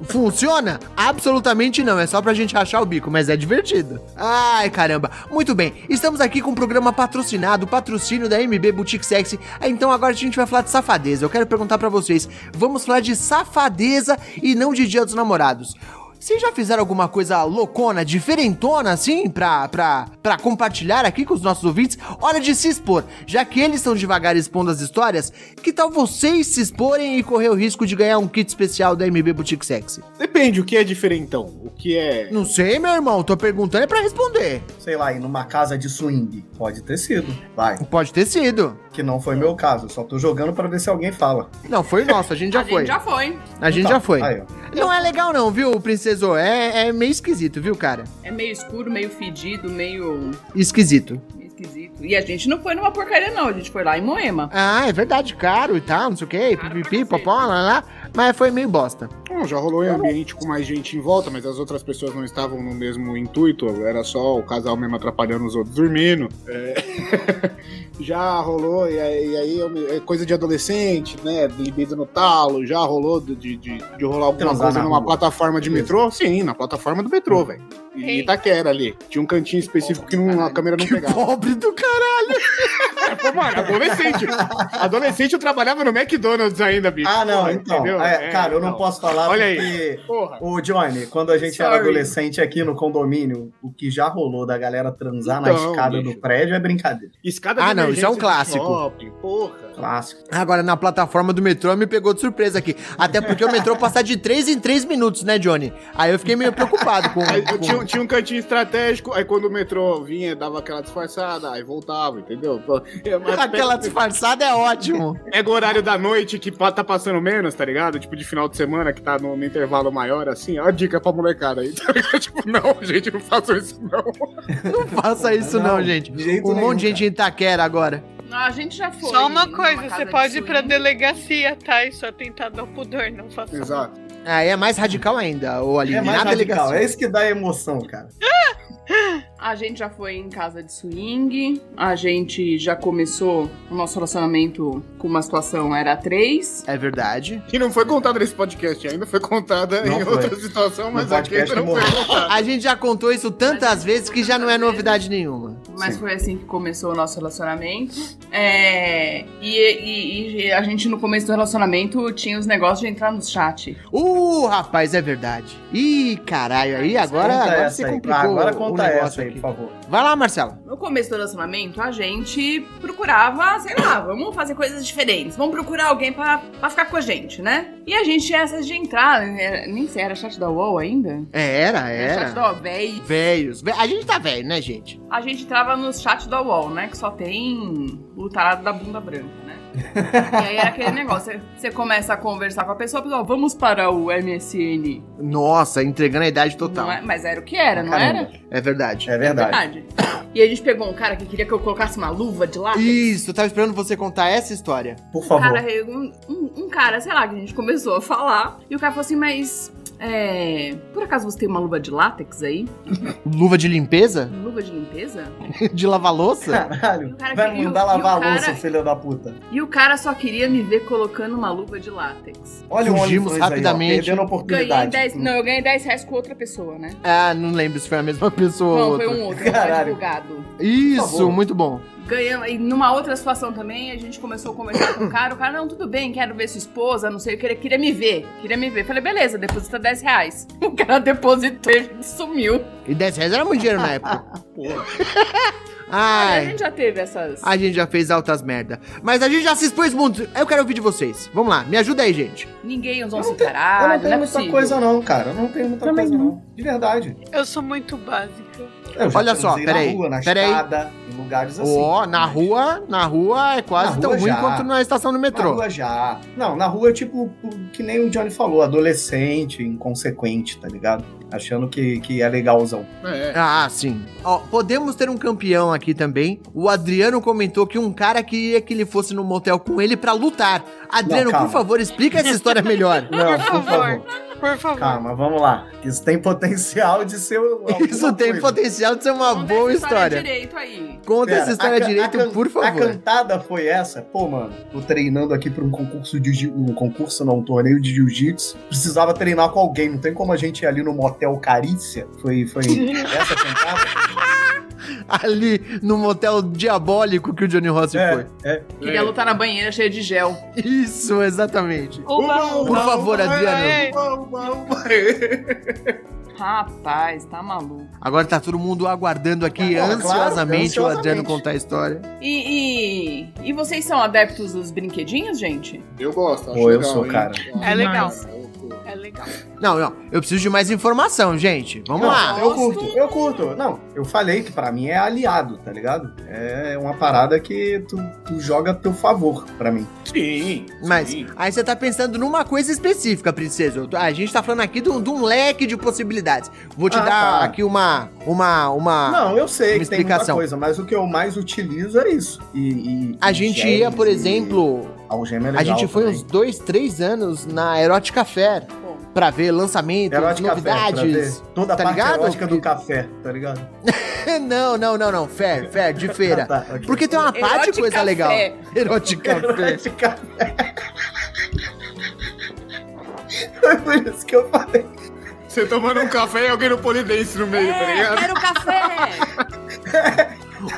Funciona? Absolutamente não, é só pra gente rachar o bico, mas é divertido. Ai, caramba. Muito bem, estamos aqui com um programa patrocinado, patrocínio da MB Boutique Sexy. Então agora a gente vai falar de safadeza. Eu quero perguntar pra vocês, vamos falar de safadeza e não de Dia dos Namorados. Vocês já fizeram alguma coisa loucona, diferentona, assim, pra, pra, pra compartilhar aqui com os nossos ouvintes? Hora de se expor. Já que eles estão devagar expondo as histórias, que tal vocês se exporem e correr o risco de ganhar um kit especial da MB Boutique Sexy? Depende, o que é diferentão? O que é. Não sei, meu irmão, tô perguntando é pra responder. Sei lá, ir numa casa de swing. Pode ter sido. Vai. Pode ter sido. Que não foi meu caso. Só tô jogando pra ver se alguém fala. Não, foi nosso, a gente já a foi. gente já foi. A gente Então, já foi. aí. Não é legal não, viu, É, é meio esquisito, viu, cara? É meio escuro, meio fedido, meio, Esquisito. esquisito. E a gente não foi numa porcaria, não. A gente foi lá em Moema. Ah, é verdade, caro e tal, não sei o quê, pipipi, popó, lá, lá, mas foi meio bosta. Bom, já rolou em ambiente com mais gente em volta, mas as outras pessoas não estavam no mesmo intuito. Era só o casal mesmo atrapalhando os outros dormindo. É. já rolou, e aí, e é coisa de adolescente, né? De libido no talo, já rolou de, de, de- de rolar alguma Transar coisa na numa rua. plataforma de metrô? Sim, na plataforma do metrô, velho. E. Itaquera ali. Tinha um cantinho específico que não, a câmera não pegava. Pobre do caralho. Pô, mano, adolescente. Adolescente eu trabalhava no McDonald's ainda, bicho. Ah, não, Pô, então. entendeu? é, É, cara, eu não então. posso falar Olha aí. porque. Porra. Ô, Johnny, quando a gente era Sorry. adolescente aqui no condomínio, o que já rolou da galera transar na Então, escada bicho. do prédio é brincadeira. Escada Ah, não, isso é um clássico. shopping, Porra. Clássico. Agora, na plataforma do metrô, me pegou de surpresa aqui. Até porque o metrô passa de 3 em 3 minutos, né, Johnny? Aí eu fiquei meio preocupado com... Aí, com- tinha, tinha um cantinho estratégico, aí quando o metrô vinha, dava aquela disfarçada, aí voltava, entendeu? Aquela pega- disfarçada é ótimo. Pega o horário da noite que tá passando menos, tá ligado? Tipo, de final de semana, que tá no, no intervalo maior, assim. Ó, a dica pra molecada aí, tá ligado? Tipo, não, gente, não façam isso, não. Não faça isso não, Não, gente. Um monte de nenhum, gente em Itaquera agora. Ah, a gente já foi. Só uma coisa, você de pode ir pra delegacia, tá? Isso é tentado ao pudor, não faça isso. Exato. Aí é mais radical ainda, ô Aline. É mais na radical. delegacia. É isso que dá emoção, cara. A gente já foi em casa de swing, a gente já começou o nosso relacionamento com uma situação era três. É verdade. Que não foi contada nesse podcast ainda, foi contada Não em foi. outra situação, mas aqui não foi contada. A gente já contou isso tantas vezes que já não é novidade nenhuma. Mas Sim. foi assim que começou o nosso relacionamento. É, e, e- e a gente, no começo do relacionamento, tinha os negócios de entrar no chat. Uh, rapaz, é verdade. Ih, caralho, aí agora, agora aí. complicou Ah, agora o conta negócio essa aí, aqui. por favor. Vai lá, Marcelo. No começo do relacionamento, a gente procurava, sei lá, vamos fazer coisas diferentes. Vamos procurar alguém pra, pra ficar com a gente, né? E a gente tinha essas de entrar, né? nem sei, era chat da UOL ainda? É, Era, chat da era. UOL, véi. Velhos. Ve- A gente tá velho, né, gente? A gente entrava nos chats da UOL, né? Que só tem o tarado da bunda branca, né? E aí era aquele negócio, você- começa a conversar com a pessoa, a pessoa, vamos para o MSN. Nossa, entregando a idade total. Não é- mas era o que era, não Caramba. era? É verdade. É verdade. Verdade. E a gente pegou um cara que queria que eu colocasse uma luva de látex. Isso, eu tava esperando você contar essa história. Por favor. Cara, um, um- um cara, sei lá, que a gente começou a falar. E o cara falou assim, mas. É. Por acaso você tem uma luva de látex aí? Luva de limpeza? Luva de limpeza? De lavar louça? Caralho. cara Vai mandar lavar a cara- louça, filho da puta. E o cara só queria me ver colocando uma luva de látex. Olha Fugimos o OnlyFans aí, ó, rapidamente. perdendo a Ganhei oportunidade. 10. Não, eu ganhei 10 reais com outra pessoa, né? Ah, não lembro se foi a mesma pessoa Não, ou foi outra. um outro, um Caralho. advogado. Isso, muito bom. Ganhamos, e numa outra situação também, a gente começou a conversar com o cara. O cara, não, tudo bem, quero ver sua esposa, não sei, eu queria, queria me ver. Queria me ver. Falei, beleza, deposita 10 reais. O cara depositou e sumiu. E 10 reais era muito dinheiro na época. Porra. A Ai, gente já teve essas. a gente já fez altas merda. Mas a gente já se expôs muito. Eu quero ouvir de vocês. Vamos lá, me ajuda aí, gente. Ninguém usou Eu não tenho- Eu caralho, não não, tenho é muita possível. coisa não, cara. Eu não tenho muita Também coisa não. não. De verdade. Eu sou muito básica. Eu já Olha só, peraí, Na rua, na peraí. escada, em lugares assim. Ó, na rua, na rua é quase Na tão rua ruim já. quanto na estação do Na metrô. rua já. Não, na rua, tipo, que nem o Johnny falou, adolescente, inconsequente, tá ligado? Achando que, que é legalzão. É. Ah, sim. Ó, podemos ter um campeão aqui também. O Adriano comentou que um cara queria que ele fosse no motel com ele pra lutar. Adriano, calma. por favor, explica essa história melhor. Não, por favor. Por favor. Calma, vamos lá. Isso tem potencial de ser. Isso tem coisa. potencial de ser uma Conta boa essa história. direito aí. Conta Pera, essa história a direito, a por A favor. cantada foi essa? Pô, mano, tô treinando aqui pra um concurso de um concurso não, um torneio de jiu-jitsu. Precisava treinar com alguém, não tem como a gente ir ali no motel Carícia. Foi, foi essa cantada? Ali no motel diabólico que o Johnny Rossi é, é. Queria lutar na banheira cheia de gel. foi. Isso, exatamente. Uba, Por favor, Adriano. Ei. Uma, uma, uma. Rapaz, tá maluco. Agora tá todo mundo aguardando aqui ansiosamente claro, o Adriano ansiosamente. contar a história. E, e, e vocês são adeptos dos brinquedinhos, gente? Eu gosto, acho Pô, eu legal, sou, hein? cara. É legal. Eu- É legal. Não, não, eu preciso de mais informação, gente. Vamos Não, lá. Eu curto, eu curto. Não, eu falei que pra mim é aliado, tá ligado? É uma parada que tu, tu joga a teu favor pra mim. Sim. Mas sim. aí você tá pensando numa coisa específica, princesa. A gente tá falando aqui de um, leque de possibilidades. Vou te Ah, dar tá. aqui uma. Uma. Uma. Não, eu sei uma que tem muita explicação. coisa, mas o que eu mais utilizo é isso. E, e- A e gente ia, por e exemplo. Algema é A gente foi também. uns dois, três anos na Erotica Fair Pô, pra ver lançamentos, Erótica Café, novidades. ver toda a tá parte ligado? erótica do café, tá ligado? não, não, não, não. Fair, fair, de feira. Tá, ok. Porque tem uma parte de Erótica coisa Fé. legal. Erotica Fair. Erótica café. Foi por isso que eu falei. Você tomando um café e alguém no polidense no meio, tá é, ligado? quero café!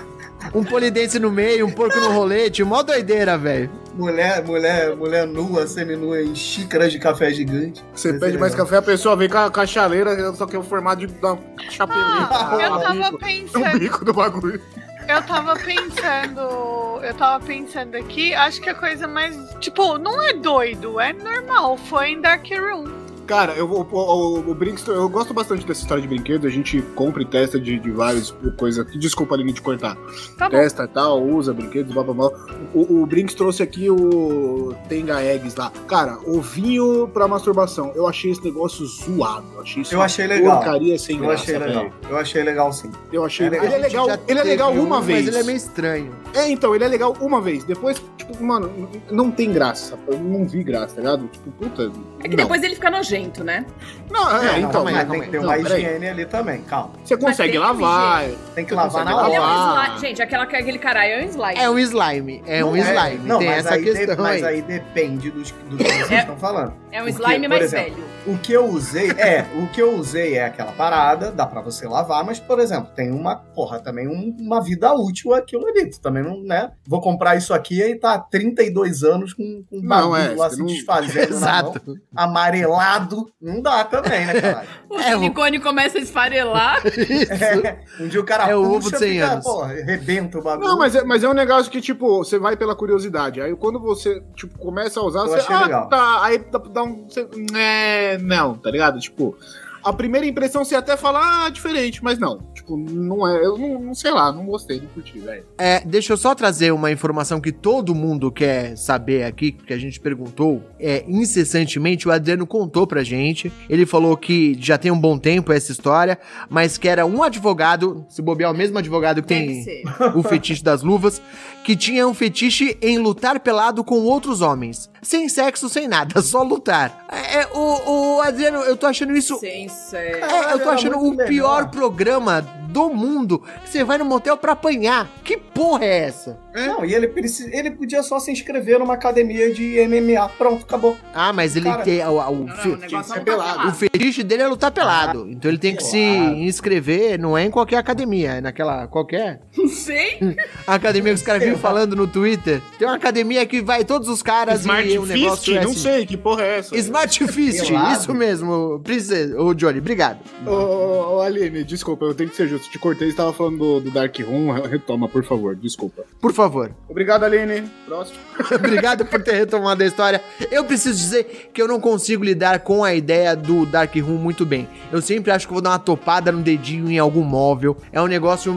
Um polidense no meio, um porco no rolete, mó doideira, velho. Mulher, mulher, mulher nua, semi-nua em xícaras de café gigante. Você Vai pede ser mais legal. café, a pessoa vem com a, com a chaleira, só que é o formato de uma chapeleta. Ah, eu tava bico, pensando. bico do bagulho. Eu tava pensando. Eu tava pensando aqui, acho que a coisa mais. Tipo, não é doido, é normal. Foi em Dark Room. Cara, eu, o, o, o Brinks, eu gosto bastante dessa história de brinquedos. A gente compra e testa de, de vários coisas. Desculpa, Aline, de cortar. Tá. Testa e tal, usa brinquedos, blá blá blá. O, o Brinks trouxe aqui o Tenga Eggs lá. Cara, ovinho pra masturbação. Eu achei esse negócio zoado. Eu achei isso Eu achei legal. porcaria sem Eu graça. achei legal. Eu achei legal sim. Eu achei. É legal. Ele é legal, ele é legal uma um, vez. Mas ele é meio estranho. É, então, ele é legal uma vez. Depois, tipo, mano, não tem graça. Eu não vi graça, tá ligado? Tipo, puta. É que não. depois ele fica nojento, nojento, né? Não, é, Não, então. mas tem que ter Não, uma peraí. higiene ali também, calma. Você consegue tem um lavar. Tem que lavar na Ele é um hora. Gente, aquela, aquele caralho é um slime. É um slime. É um Não slime. Não, Tem mas, essa aí, de- questão mas aí. depende dos, do que vocês É. estão falando. É um slime mais exemplo, velho. O que eu usei, é, o que eu usei é aquela parada, dá pra você lavar, mas, por exemplo, tem uma, porra, também um- uma vida útil aquilo ali. Também não, né? Vou comprar isso aqui e tá há 32 anos com, com Não, bagulho é, lá você se não- desfazendo Exato. amarelado. Não dá também, né, caralho? O É, o- silicone começa a esfarelar. É, um dia o cara É o puxa, ovo de 100 fica, anos. Porra, rebenta o bagulho. Não, mas é, mas é um negócio que, tipo, você vai pela curiosidade. Aí quando você, tipo, começa a usar, Eu você. achei Ah, legal. tá. Aí dá, dá um. Você, é, não, tá ligado? Tipo, a primeira impressão você até fala, ah, diferente, mas não. Tipo, não é. Eu não, não sei lá, não gostei, não curti, velho. É, deixa eu só trazer uma informação que todo mundo quer saber aqui, que a gente perguntou é, incessantemente. O Adriano contou pra gente. Ele falou que já tem um bom tempo essa história, mas que era um advogado, se bobear o mesmo advogado que Deve tem ser. o fetiche das luvas, que tinha um fetiche em lutar pelado com outros homens. Sem sexo, sem nada, só lutar. É, é, o, o Adriano, eu tô achando isso Sem ser. é, eu tô achando o pior programa do mundo que você vai no motel pra apanhar. Que porra é essa? Não, e ele, ele podia só se inscrever numa academia de MMA. Pronto, acabou. Ah, mas ele Cara, tem. O, o, Não, fe- não, o é é um pelado. o fetiche dele é lutar pelado. então ele tem que se inscrever, não é em qualquer academia, é naquela. Qualquer. Não sei. A academia que os caras vivem falando no Twitter. Tem uma academia que vai todos os caras Smart e o Fist? negócio é Não assim. sei, que porra é essa? Smart Fist, isso mesmo, princesa. Ô, Johnny, obrigado. Ô, ô, ô, Aline, desculpa, eu tenho que ser justo. Te cortei, você tava falando do, do Dark Room. Retoma, por favor, desculpa. Por favor. Obrigado, Aline. Próximo. Obrigado por ter retomado a história. Eu preciso dizer que eu não consigo lidar com a ideia do Dark Room muito bem. Eu sempre acho que vou dar uma topada no dedinho em algum móvel. É um negócio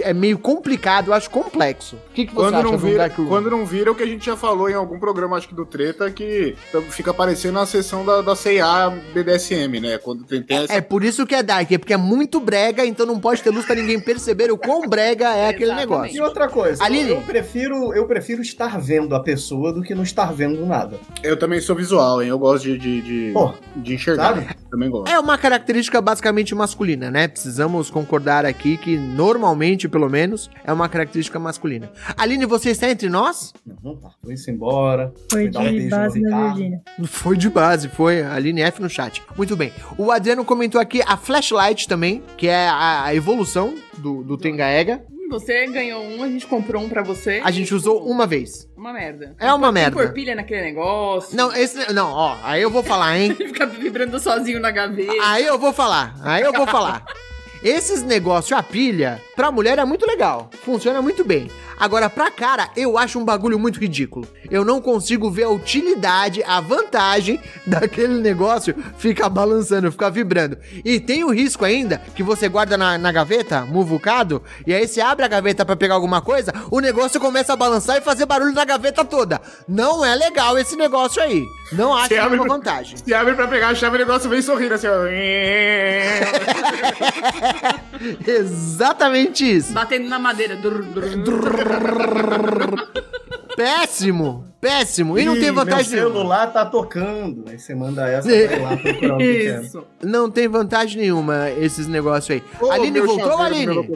é meio complicado, eu acho complexo. O que, que você Quando acha não, do vira, Dark Room? quando não vira o que a gente já falou em algum programa, acho que do Treta, que fica parecendo a sessão da, da C&A BDSM, né? Quando tem, tem essa... É por isso que é Dark, é porque é muito brega, então não pode ter luz pra ninguém perceber o quão brega é aquele Exatamente. E negócio. outra coisa, Aline. eu prefiro, eu prefiro estar vendo a pessoa do que não estar vendo nada. Eu também sou visual, hein? Eu gosto de, de, de, Pô, de enxergar. sabe? Também gosto. É uma característica basicamente masculina, né? Precisamos concordar aqui que normalmente, pelo menos, é uma característica masculina. Aline, você está entre nós? Não, não tá. Foi isso embora. Foi de base da Ricardo. Virgínia. Foi de base, foi. Aline F no chat. Muito bem. O Adriano comentou aqui a Flashlight também, que é a, a evolução do, do Tengaega. Você ganhou um, a gente comprou um pra você. A gente usou uma vez. Uma merda. É uma Tem merda. porpilha naquele negócio. Não, esse. Não, ó, aí eu vou falar, hein? Fica vibrando sozinho na gaveta. Aí eu vou falar. Aí eu vou falar. Esses negócios, a pilha, pra mulher é muito legal. Funciona muito bem. Agora, pra cara, eu acho um bagulho muito ridículo. Eu não consigo ver a utilidade, a vantagem daquele negócio ficar balançando, ficar vibrando. E tem o risco ainda que você guarda na, na gaveta, muvucado, e aí você abre a gaveta pra pegar alguma coisa, o negócio começa a balançar e fazer barulho na gaveta toda. Não é legal esse negócio aí. Não acho é abre uma vantagem. Se abre pra pegar a chave, o negócio vem sorrindo assim, ó. Exatamente isso. Batendo na madeira. Dur, dur, dur. Péssimo, péssimo. E não tem vantagem Meu nenhuma. celular tá tocando. Aí você manda essa, vai lá procurar um pequeno. Isso. Não tem vantagem nenhuma esses negócios aí. Ô, Aline voltou, Aline?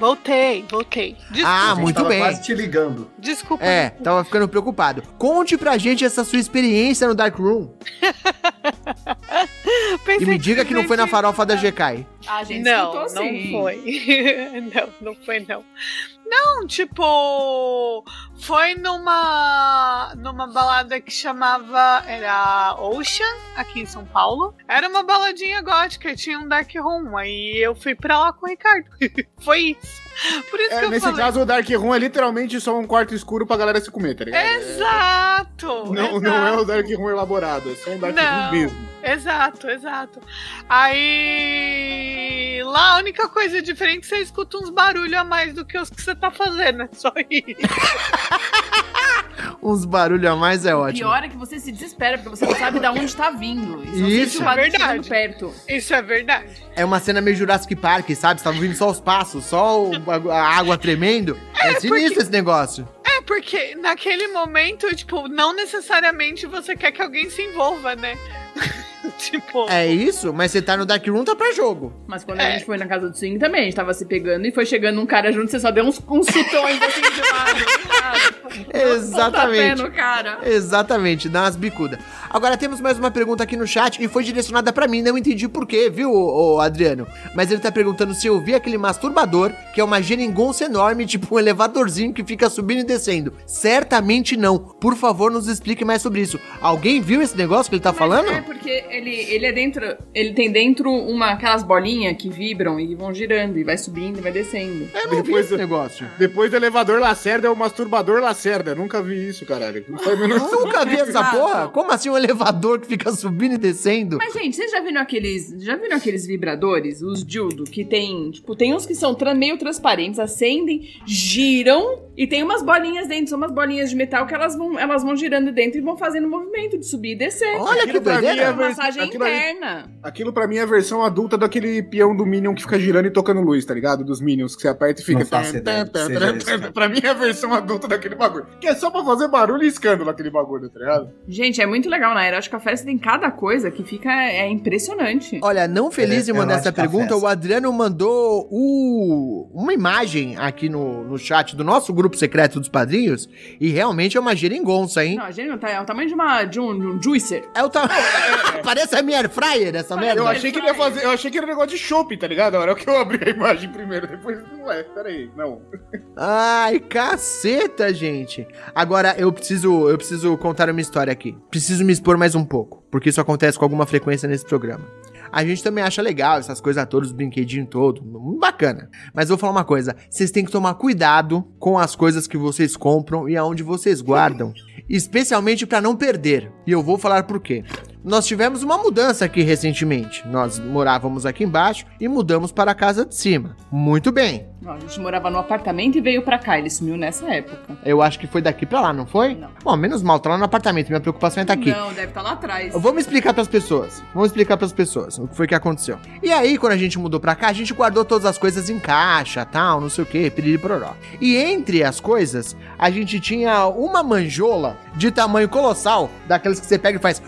Voltei, voltei. Desculpa. Ah, A gente muito tava bem. quase te ligando. Desculpa. É, tava ficando preocupado. Conte pra gente essa sua experiência no Dark Room. Pensei E me diga que não foi na farofa da GK. A gente Não, escutou não sim. foi. não, não foi não. Não, tipo, foi numa numa balada que chamava era Ocean aqui em São Paulo. Era uma baladinha gótica, tinha um dark room. Aí eu fui pra lá com o Ricardo. foi isso. Por isso que É, eu nesse falei. caso, o Dark Room é literalmente só um quarto escuro pra galera se comer, tá ligado? Exato. Não, exato. não é o Dark Room elaborado, é só um Dark Não. Room mesmo. Exato, exato. Aí lá a única coisa diferente é que você escuta uns barulhos a mais do que os que você tá fazendo. É só isso. Uns barulhos a mais é ótimo. pior é que você se desespera, porque você não sabe de onde tá vindo. E só Isso. sente o barulho É verdade. perto. Isso é verdade. É uma cena meio Jurassic Park, sabe? Você tava ouvindo só os passos, só o a água tremendo. É, sinistro esse negócio. É, porque naquele momento, tipo, não necessariamente você quer que alguém se envolva, né? tipo. É isso? Mas você tá no Dark Room, tá pra jogo. Mas quando a É. gente foi na casa do swing também, a gente tava se pegando e foi chegando um cara junto, você só deu uns, uns chutões assim de lado. Cara, Exatamente. no cara. Exatamente, dá umas bicudas. Agora temos mais uma pergunta aqui no chat e foi direcionada pra mim, não entendi por quê, viu, ô, ô, Adriano? Mas ele tá perguntando se eu vi aquele masturbador, que é uma geringonça enorme, tipo um elevadorzinho que fica subindo e descendo. Certamente não. Por favor, nos explique mais sobre isso. Alguém viu esse negócio que ele tá falando? É, porque ele, ele é dentro. Ele tem dentro uma, aquelas bolinhas que vibram e vão girando, e vai subindo e vai descendo. Eu não vi Depois esse do- negócio. Depois do elevador Lacerda é o masturbador Lacerda. Nunca vi isso, caralho. Nunca vi essa porra. Como assim um elevador que fica subindo e descendo? Mas, gente, vocês já viram aqueles. Já viram aqueles vibradores, os dildo, que tem. Tipo, tem uns que são tran- meio transparentes, acendem, giram e tem umas bolinhas dentro, são umas bolinhas de metal que elas vão, elas vão girando dentro e vão fazendo movimento de subir e descer. Olha que Aquilo pra mim É é massagem aquilo ali- interna. Aquilo pra mim é a versão adulta daquele peão do Minion que fica girando e tocando luz, tá ligado? Dos Minions, que você aperta e fica. Isso, cara. pra mim é a versão adulta daquele bagulho. Que é só pra fazer barulho e escândalo aquele bagulho, tá ligado? Gente, é muito legal. Na Erótica Festa tem cada coisa que fica. É impressionante. Olha, não feliz em É, mandar essa pergunta, festa. o Adriano mandou o- uma imagem aqui no, no chat do nosso grupo secreto dos padrinhos e realmente é uma geringonça, hein? Não, a gente tá, é o tamanho de, uma, de, um, de um juicer. É o Parece a minha air fryer, essa merda. Eu achei que ele ia fazer. Eu achei que era um negócio de shopping, tá ligado? A hora que eu abri a imagem primeiro, depois. Não é, peraí, não. Ai, caceta, gente. Agora eu preciso, eu preciso contar uma história aqui. Preciso me expor mais um pouco, porque isso acontece com alguma frequência nesse programa. A gente também acha legal essas coisas todas, os brinquedinhos todos, muito bacana. Mas eu vou falar uma coisa, vocês têm que tomar cuidado com as coisas que vocês compram e aonde vocês guardam, especialmente pra não perder. E eu vou falar por quê. Nós tivemos uma mudança aqui recentemente. Nós morávamos aqui embaixo e mudamos para a casa de cima. Muito bem. Não, a gente morava no apartamento e veio pra cá. Ele sumiu nessa época. Eu acho que foi daqui pra lá, não foi? Não. Bom, menos mal, tá lá no apartamento. Minha preocupação é tá aqui. Não, deve estar lá atrás. Vamos explicar pras pessoas. Vamos explicar pras pessoas o que foi que aconteceu. E aí, quando a gente mudou pra cá, a gente guardou todas as coisas em caixa, tal, não sei o que, piriri pororó. E entre as coisas, a gente tinha uma manjola de tamanho colossal, daquelas que você pega e faz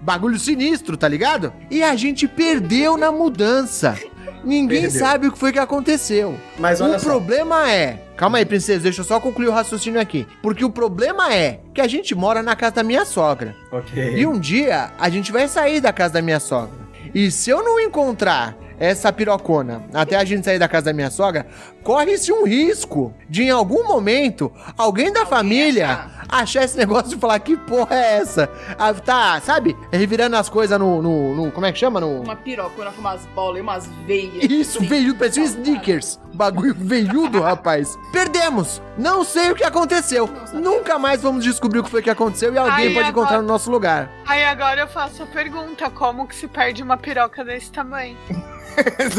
bagulho sinistro, tá ligado? E a gente perdeu na mudança. Ninguém Perdeu. sabe o que foi que aconteceu. Mas olha o só. problema é. Calma aí, princesa, deixa eu só concluir o raciocínio aqui. Porque o problema é que a gente mora na casa da minha sogra. Ok. E um dia a gente vai sair da casa da minha sogra. E se eu não encontrar essa pirocona até a gente sair da casa da minha sogra, corre-se um risco de em algum momento alguém da família achar. esse negócio e falar que porra é essa? Ah, tá, sabe? Revirando as coisas no, no, no- Como é que chama? No. Uma pirocona com umas bolas e umas veias. Isso, assim. veiudo, parecia um sneakers. Bagulho veiudo, rapaz. Perdemos. Não sei o que aconteceu. Nunca mais vamos descobrir o que foi que aconteceu e alguém Aí pode encontrar agora- no nosso lugar. Aí agora eu faço a pergunta: como que se perde uma piroca desse tamanho?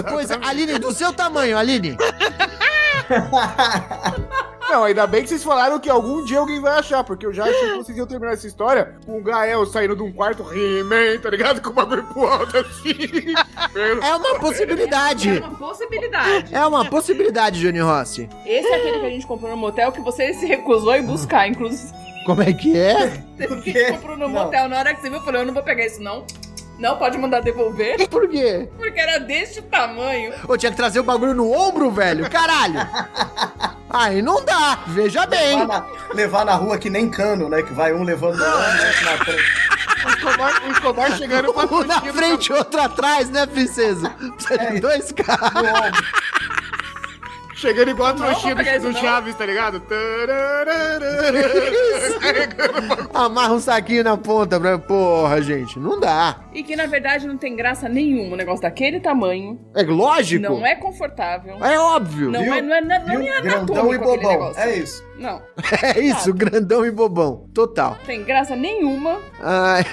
Pois é, Aline, do seu tamanho, Aline. Não, ainda bem que vocês falaram que algum dia alguém vai achar, porque eu já achei que vocês iam terminar essa história com o Gael saindo de um quarto, He-Man, tá ligado? Com o bagulho pro alto assim. É uma possibilidade. É uma possibilidade. É uma possibilidade, Johnny Rossi. Esse é aquele que a gente comprou no motel que você se recusou em buscar, inclusive. Como é que é? Você comprou no Não. motel. Na hora que você viu, eu falei, eu não vou pegar isso, não. Não, pode mandar devolver. Por quê? Porque era deste tamanho. Eu tinha que trazer o bagulho no ombro, velho. Caralho. Aí não dá. Veja bem. Levar na, levar na rua que nem cano, né? Que vai um levando no outro, outro na frente. O Escobar, o Escobar chegando com a Um na frente e outro atrás, né, princesa? Precisa de dois carros. Chegando igual a Não, trouxinha do, do não. Chaves, tá ligado? Amarra um saquinho na ponta pra. Porra, gente. Não dá. E que, na verdade, não tem graça nenhuma. Um negócio daquele tamanho. É lógico. Não é confortável. É óbvio. Não Viu? é, não é, não é, não Viu? é Grandão e aquele bobão. negócio. É isso. Não, É isso, grandão e bobão. Total. tem graça nenhuma. Ai.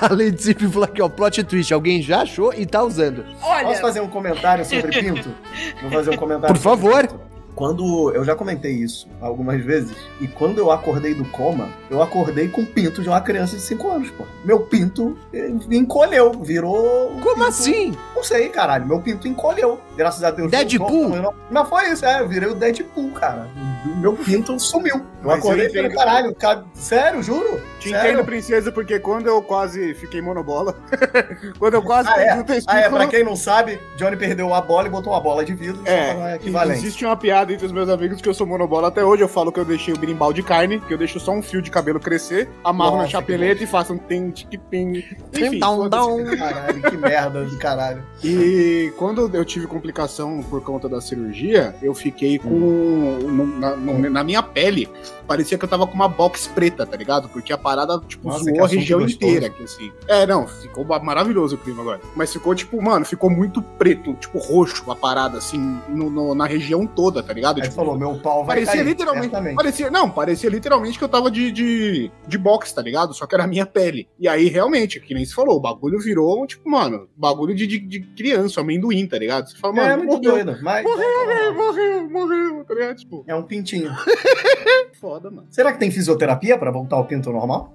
A Lady Zip falou aqui, ó, plot twist. Alguém já achou e tá usando. Olha, Posso fazer um comentário sobre pinto? Vou fazer um comentário Por favor. Quando eu já comentei isso algumas vezes, e quando eu acordei do coma, eu acordei com o pinto de uma criança de 5 anos, pô. Meu pinto eh, encolheu, virou. um Como pinto- assim? Não sei, caralho. Meu pinto encolheu. Graças a Deus. Deadpool? Não, não foi isso, é. Eu virei o Deadpool, cara. Meu pinto sumiu. Eu Mas acordei eu e falei, caralho, ca- sério, juro? Te Sério? entendo, princesa, porque quando eu quase fiquei monobola, quando eu quase Ah, perdi é. o testículo... Ah, é, pra quem não sabe, Johnny perdeu a bola e botou uma bola de vidro. É, existe uma piada entre os meus amigos que eu sou monobola até hoje. Eu falo que eu deixei o berimbau de carne, que eu deixo só um fio de cabelo crescer, amarro na Nossa, chapeleta que e faço um tem, tic, tem. Enfim, foda-se. dão. Caralho, que merda do caralho. E quando eu tive complicação por conta da cirurgia, eu fiquei com. no- na, na minha pele, parecia que eu tava com uma box preta, tá ligado? Porque a parada, tipo, Nossa, zoou a região gostoso. inteira, que assim. É, não, ficou maravilhoso o clima agora. Mas ficou, tipo, mano, ficou muito preto, tipo, roxo a parada, assim, no- no- na região toda, tá ligado? Aí Tipo, falou, meu pau vai Parecia cair, literalmente. certamente. Parecia, não, parecia literalmente que eu tava de, de, de boxe, tá ligado? Só que era a minha pele. E aí, realmente, que nem se falou, o bagulho virou, tipo, mano, bagulho de, de, de criança, amendoim, tá ligado? Você fala, mano, é muito morreu, doido, mas... morreu, velho, morreu, morreu, tá ligado? Tipo, É um pintinho. foda, mano. Será que tem fisioterapia pra voltar ao pinto normal?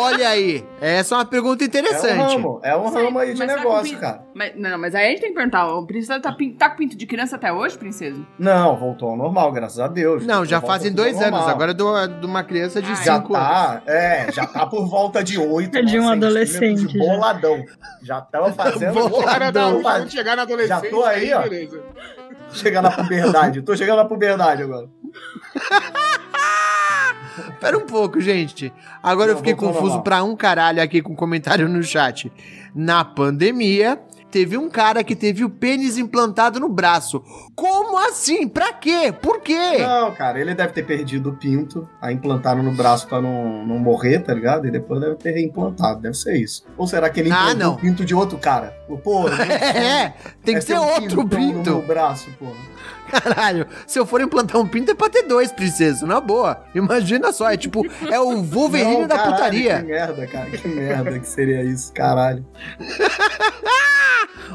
Olha aí, essa é uma pergunta É um interessante. ramo, é um ramo aí de o negócio, pinto- cara. Mas, não, mas aí a gente tem que perguntar: o princesa tá, tá com pinto de criança até hoje, princesa? Não, voltou ao normal, graças a Deus. Não, já fazem dois anos. normal. Agora é do- de uma criança de Ah, Já cinco anos. tá, é, já tá por volta de oito. É de um adolescente, já. Boladão. Já tava fazendo. Boladão. quando chegar na adolescência, Já tô aí, ó. beleza. Chegar na puberdade. Tô chegando na puberdade agora. Pera um pouco, gente. Agora eu Não, fiquei confuso pra um caralho aqui com comentário no chat. Na pandemia, teve um cara que teve o pênis implantado no braço. Como assim? Pra quê? Por quê? Não, cara, ele deve ter perdido o pinto, aí implantaram no braço pra não, não morrer, tá ligado? E depois deve ter reimplantado, deve ser isso. Ou será que ele Ah, implantou o pinto de outro cara? Pô, É, tem que ser outro um pintão No meu pinto. braço, porra. Caralho, se eu for implantar um pinto é pra ter dois, princesa, na boa. Imagina só, é tipo, é o Wolverine Não, da caralho, putaria. Que merda, cara, que merda que seria isso, caralho.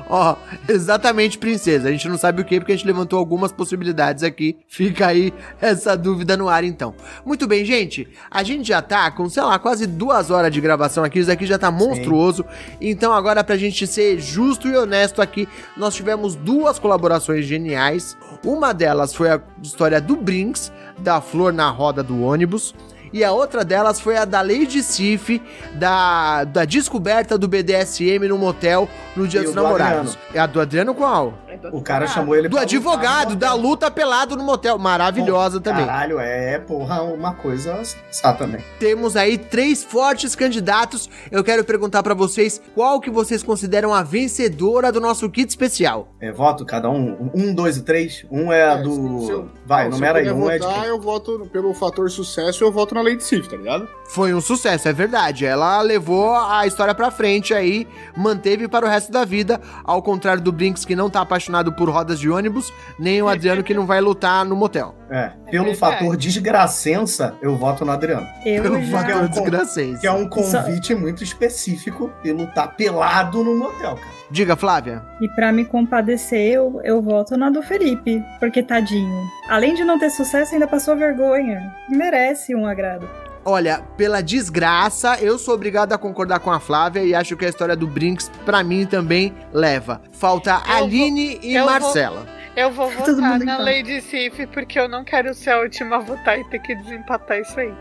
Ó, exatamente, princesa. A gente não sabe o que, porque a gente levantou algumas possibilidades aqui. Fica aí essa dúvida no ar, então. Muito bem, gente. A gente já tá com, sei lá, quase duas horas de gravação aqui. Isso aqui já tá monstruoso. Então, agora, pra gente ser justo e honesto aqui, nós tivemos duas colaborações geniais. Uma delas foi a história do Brinks, da flor na roda do ônibus. E a outra delas foi a da Lady Sif, da, da descoberta do BDSM no motel no Dia E dos do Namorados. É a do Adriano qual? O cara chamou ele Do pra advogado, lutar da luta pelado no motel. Maravilhosa motel. também. Caralho, é, porra, uma coisa sensata também. Temos aí três fortes candidatos. Eu quero perguntar pra vocês qual que vocês consideram a vencedora do nosso kit especial. É, voto cada um? Um, dois e três? Um é, a É, do. se eu- Vai, não, se numera eu aí. Um é de votar, quem? eu voto pelo fator sucesso, eu voto na Lady Sif, tá ligado? Foi um sucesso, é verdade. Ela levou a história pra frente aí, manteve para o resto da vida, ao contrário do Brinks que não tá apaixonado por rodas de ônibus, nem o Adriano que não vai lutar no motel. É, pelo verdade. fator desgracença, eu voto no Adriano. Eu Pelo já... fator- fator desgracença. Que é um convite muito específico e lutar pelado no motel, cara. Diga, Flávia. E pra me compadecer, eu, eu voto na do Felipe. Porque tadinho. Além de não ter sucesso, ainda passou vergonha. Merece um agrado. Olha, pela desgraça, eu sou obrigado a concordar com a Flávia e acho que a história do Brinks, pra mim, também leva. Falta Eu Aline e eu vou- Marcela. Eu vou Todo votar na. Lady Sif porque eu não quero ser a última a votar e ter que desempatar isso aí.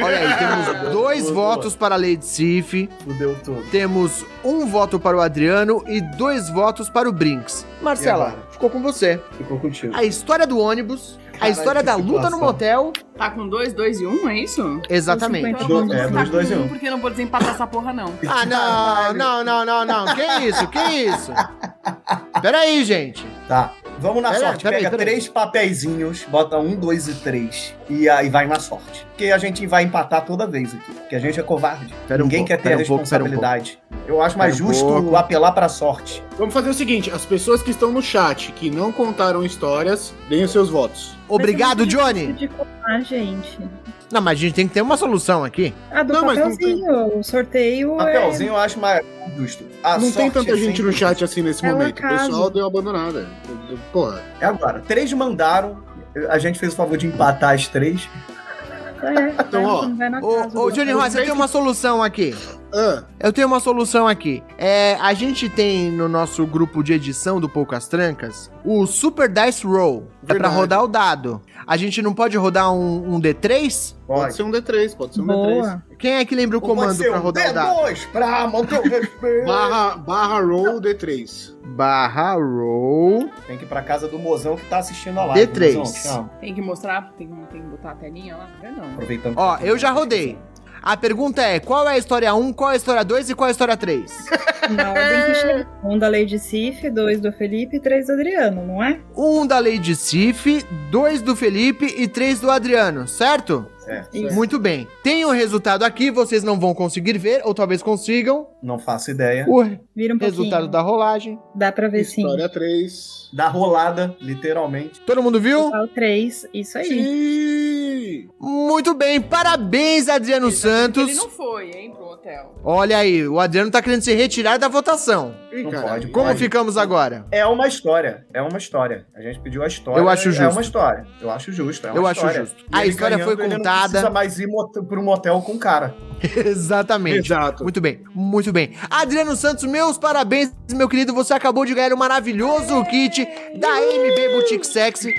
Olha aí, temos dois Boa, votos para a Lady Sif, Fudeu tudo. temos um voto para o Adriano e dois votos para o Brinks. Marcela, ficou com você. Ficou contigo. A história do ônibus, a Caralho, história que da luta no motel. Tá com dois, dois e um, é isso? Exatamente. 50. Do- é, Tá dois, com dois e um, um. porque eu não vou desempatar essa porra, não. Ah, não, não, não, não, não. Que isso, que isso? Peraí, gente. Tá. Vamos na Pera- sorte. peraí, Pega peraí. três papeizinhos, bota um, dois e três. E aí vai na sorte. Porque a gente vai empatar toda vez aqui. Porque a gente é covarde. Pera um Ninguém pouco, quer ter pera a um pouco, pera um responsabilidade. Eu acho mais Pera um justo pouco. apelar pra sorte. Vamos fazer o seguinte: as pessoas que estão no chat que não contaram histórias, deem os seus votos. Obrigado, Johnny. Gente. Não, mas a gente tem que ter uma solução aqui. Ah, do Não, mas não papelzinho. O sorteio Papelzinho eu acho mais justo. A não tem tanta é gente no sempre- chat assim nesse É momento. O pessoal deu abandonada. Porra. É agora. Três mandaram. A gente fez o favor de empatar as três. É, Então, ó, vai na Ô, ô Johnny os Rosa, eu tenho uma solução aqui. Ah, Eu tenho uma solução aqui. É, a gente tem no nosso grupo de edição do Poucas Trancas o Super Dice Roll. É pra Verdade. rodar o dado. A gente não pode rodar um, um D3? pode Pode. ser um D3, pode ser um D3. Boa. Quem é que lembra o Ou comando pra um rodar o dado? D2 pra manter o respeito. Barra, barra roll D3. Barra roll. Tem que ir pra casa do mozão que tá assistindo a live. D3. Mozão. Tem que mostrar, tem, tem que botar a telinha lá. Não, não. Aproveitando. Ó, eu já rodei. A pergunta é: qual é a história 1, qual é a história 2 e qual é a história 3? Na ordem que chega. Um da Lady Sif, dois do Felipe e três do Adriano, não é? Um da Lady Sif, dois do Felipe e três do Adriano, certo? Certo, Isso. Muito bem. Tem o resultado aqui, vocês não vão conseguir ver, ou talvez consigam. Não faço ideia. O Vira um pouquinho. resultado da rolagem. Dá pra ver sim. História 3. Da rolada, literalmente. Todo mundo viu? Total três, isso aí. Sim! Muito bem, parabéns, Adriano Ele tá Santos. Ele não foi, hein, pro hotel. Olha aí, o Adriano tá querendo se retirar da votação. Ih, Não caralho. pode. Como Pode. ficamos agora? É uma história. É uma história. A gente pediu a história. Eu acho É justo. uma história. Eu acho justo. É uma Eu acho história. justo. E A história foi ganhando, ele contada. Não precisa mais ir um motel com o cara. Exatamente. Exato. Muito bem, muito bem. Adriano Santos, meus parabéns, meu querido. Você acabou de ganhar um maravilhoso kit da MB Boutique Sexy.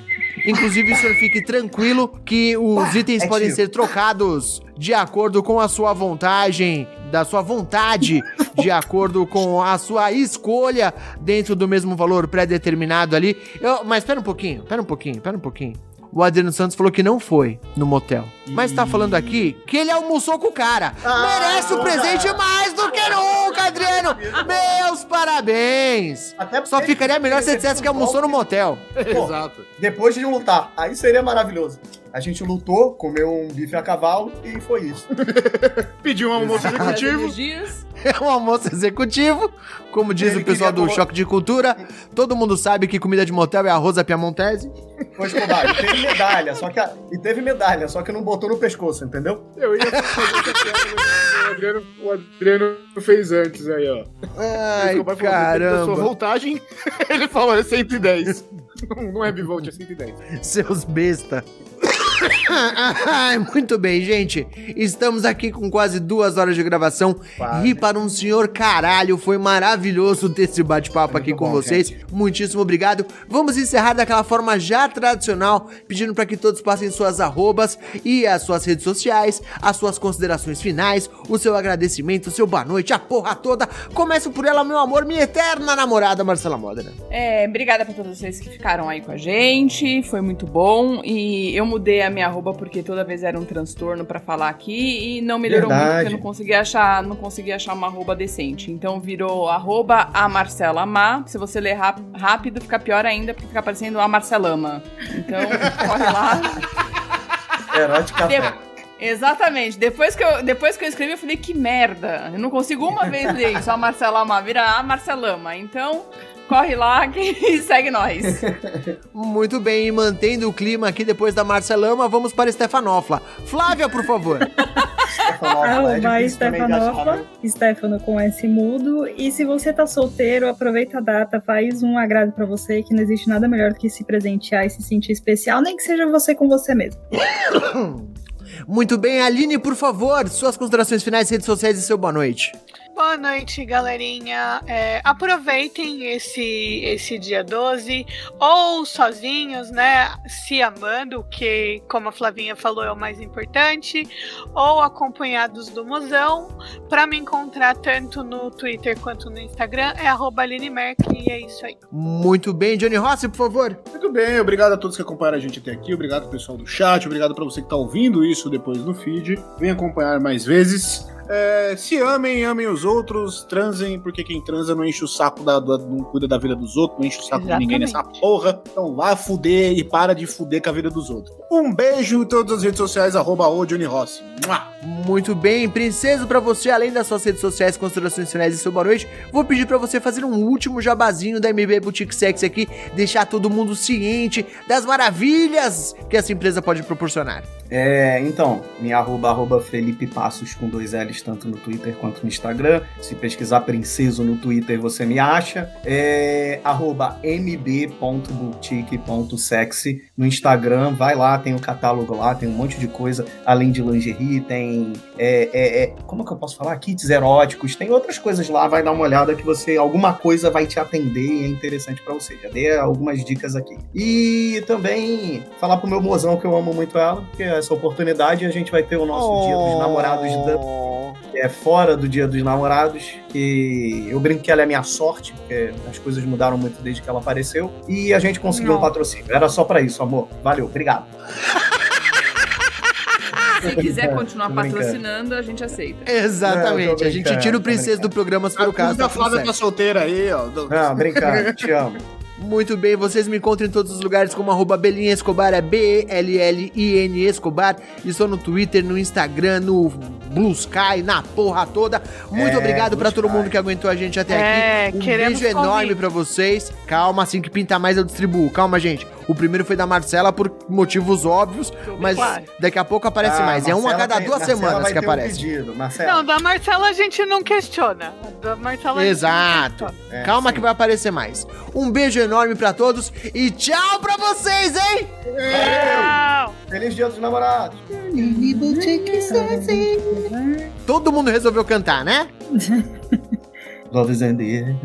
Inclusive, o senhor fique tranquilo que os itens é podem tiro. ser trocados de acordo com a sua vontade, da sua vontade, de acordo com a sua escolha, dentro do mesmo valor pré-determinado ali. Eu- mas pera um pouquinho, pera um pouquinho, pera um pouquinho. O Adriano Santos falou que não foi no motel. Mas tá falando aqui que ele almoçou com o cara. Ah, Merece o presente dá. mais do que nunca, Adriano! Meus parabéns! Até Só ficaria melhor se dissesse que almoçou no motel. Pô, Exato. Depois de lutar. Aí seria maravilhoso. A gente lutou, comeu um bife a cavalo e foi isso. Pediu um almoço executivo. É um almoço executivo, como diz Ele o pessoal do colo- Choque de Cultura. Todo mundo sabe que comida de motel é arroz à piamontese. Foi Escobar. E teve medalha, só que a- e teve medalha, só que não botou no pescoço, entendeu? Eu ia fazer essa piada, mas o Adriano, o Adriano fez antes aí, ó. Ai, "Depende da sua caramba. voltagem. Ele falou, é 110. Não, não é bivolt, é 110. Seus besta. Muito bem, gente. Estamos aqui com quase duas horas de gravação. Quase. E para um senhor caralho, foi maravilhoso ter esse bate-papo aqui com bom, vocês. Muitíssimo obrigado. Vamos encerrar daquela forma já tradicional, pedindo para que todos passem suas arrobas e as suas redes sociais, as suas considerações finais, o seu agradecimento, o seu boa noite, a porra toda. Começo por ela, meu amor, minha eterna namorada, Marcela Modena. É, obrigada pra todos vocês que ficaram aí com a gente. Foi muito bom. E eu mudei a minha arroba porque toda vez era um transtorno pra falar aqui e não melhorou muito Verdade. porque eu não consegui achar, não consegui achar uma arroba decente. Então virou arroba a Marcela Má. Se você ler rápido, fica pior ainda porque fica parecendo a Marcelama. Então, corre lá. Herói de café. De- Exatamente. Depois que, eu, depois que eu escrevi, eu falei, que merda. Eu não consigo uma vez ler isso, a Marcelama, vira a Marcelama. Então, corre lá e segue nós. Muito bem, e mantendo o clima aqui depois da Marcelama, vamos para Stefanofla. Flávia, por favor. Stefanopla, é Arroba achar, Stefanopla, né? Stefano com S mudo. E se você tá solteiro, aproveita a data, faz um agrado pra você, que não existe nada melhor do que se presentear e se sentir especial, nem que seja você com você mesmo. Muito bem, Aline, por favor, suas considerações finais, redes sociais e seu boa noite. Boa noite, galerinha. É, aproveitem esse, esse dia 12, ou sozinhos, né? Se amando, que, como a Flavinha falou, é o mais importante, ou acompanhados do Musão. Para me encontrar tanto no Twitter quanto no Instagram, é arroba Aline Merck, e é isso aí. Muito bem, Johnny Rossi, por favor. Muito bem, obrigado a todos que acompanharam a gente até aqui, obrigado pessoal do chat, obrigado pra você que tá ouvindo isso depois no feed. Vem acompanhar mais vezes. É, se amem, amem os outros, transem, porque quem transa não enche o saco da, da- não cuida da vida dos outros, não enche o saco de ninguém nessa porra. Então vá fuder e para de fuder com a vida dos outros. Um beijo em todas as redes sociais, arroba o Johnny Rossi. Muito bem, princesa, pra você, além das suas redes sociais, considerações finais e seu boa noite, vou pedir pra você fazer um último jabazinho da MB Boutique Sexy aqui, deixar todo mundo ciente das maravilhas que essa empresa pode proporcionar. É, então, minha arroba, arroba Felipe Passos com dois L's, tanto no Twitter quanto no Instagram. Se pesquisar Princeso no Twitter, você me acha. É, mb.boutique.sexy no Instagram. Vai lá, tem o catálogo lá, tem um monte de coisa. Além de lingerie, tem é, é, é, como que eu posso falar? Kits eróticos, tem outras coisas lá, vai dar uma olhada que você. Alguma coisa vai te atender e é interessante pra você. Já dei algumas dicas aqui. E também falar pro meu mozão que eu amo muito ela, porque essa oportunidade a gente vai ter o nosso Dia dos Namorados da que é fora do Dia dos Namorados. E eu brinco que ela é minha sorte, porque as coisas mudaram muito desde que ela apareceu. E a gente conseguiu um Não. patrocínio. Era só pra isso, amor. Valeu, obrigado. Se quiser continuar patrocinando, a gente aceita. Exatamente. A gente tira o princesa do programa se for o caso. da Tá Flávia tá solteira aí, ó. Não, brincando, te amo. Muito bem, vocês me encontram em todos os lugares como arroba Belinha Escobar, é B-E-L-L-I-N Escobar. Estou no Twitter, no Instagram, no Blue Sky, na porra toda. Muito É, obrigado pra Blue todo mundo que aguentou a gente até É, aqui. Um beijo enorme pra vocês. Calma, assim que pintar mais eu distribuo. Calma, gente. O primeiro foi da Marcela por motivos óbvios, mas claro. daqui a pouco aparece Ah, mais. É um a Marcela cada tem- duas Marcela semanas que ter um aparece. pedido. Marcela, Não, da Marcela a gente não questiona. Da Marcela a gente não Exato. questiona. É, Calma sim. que vai aparecer mais. Um beijo enorme pra todos e tchau pra vocês, hein? Tchau. Feliz Dia dos Namorados. Todo mundo resolveu cantar, né? Love is in the air.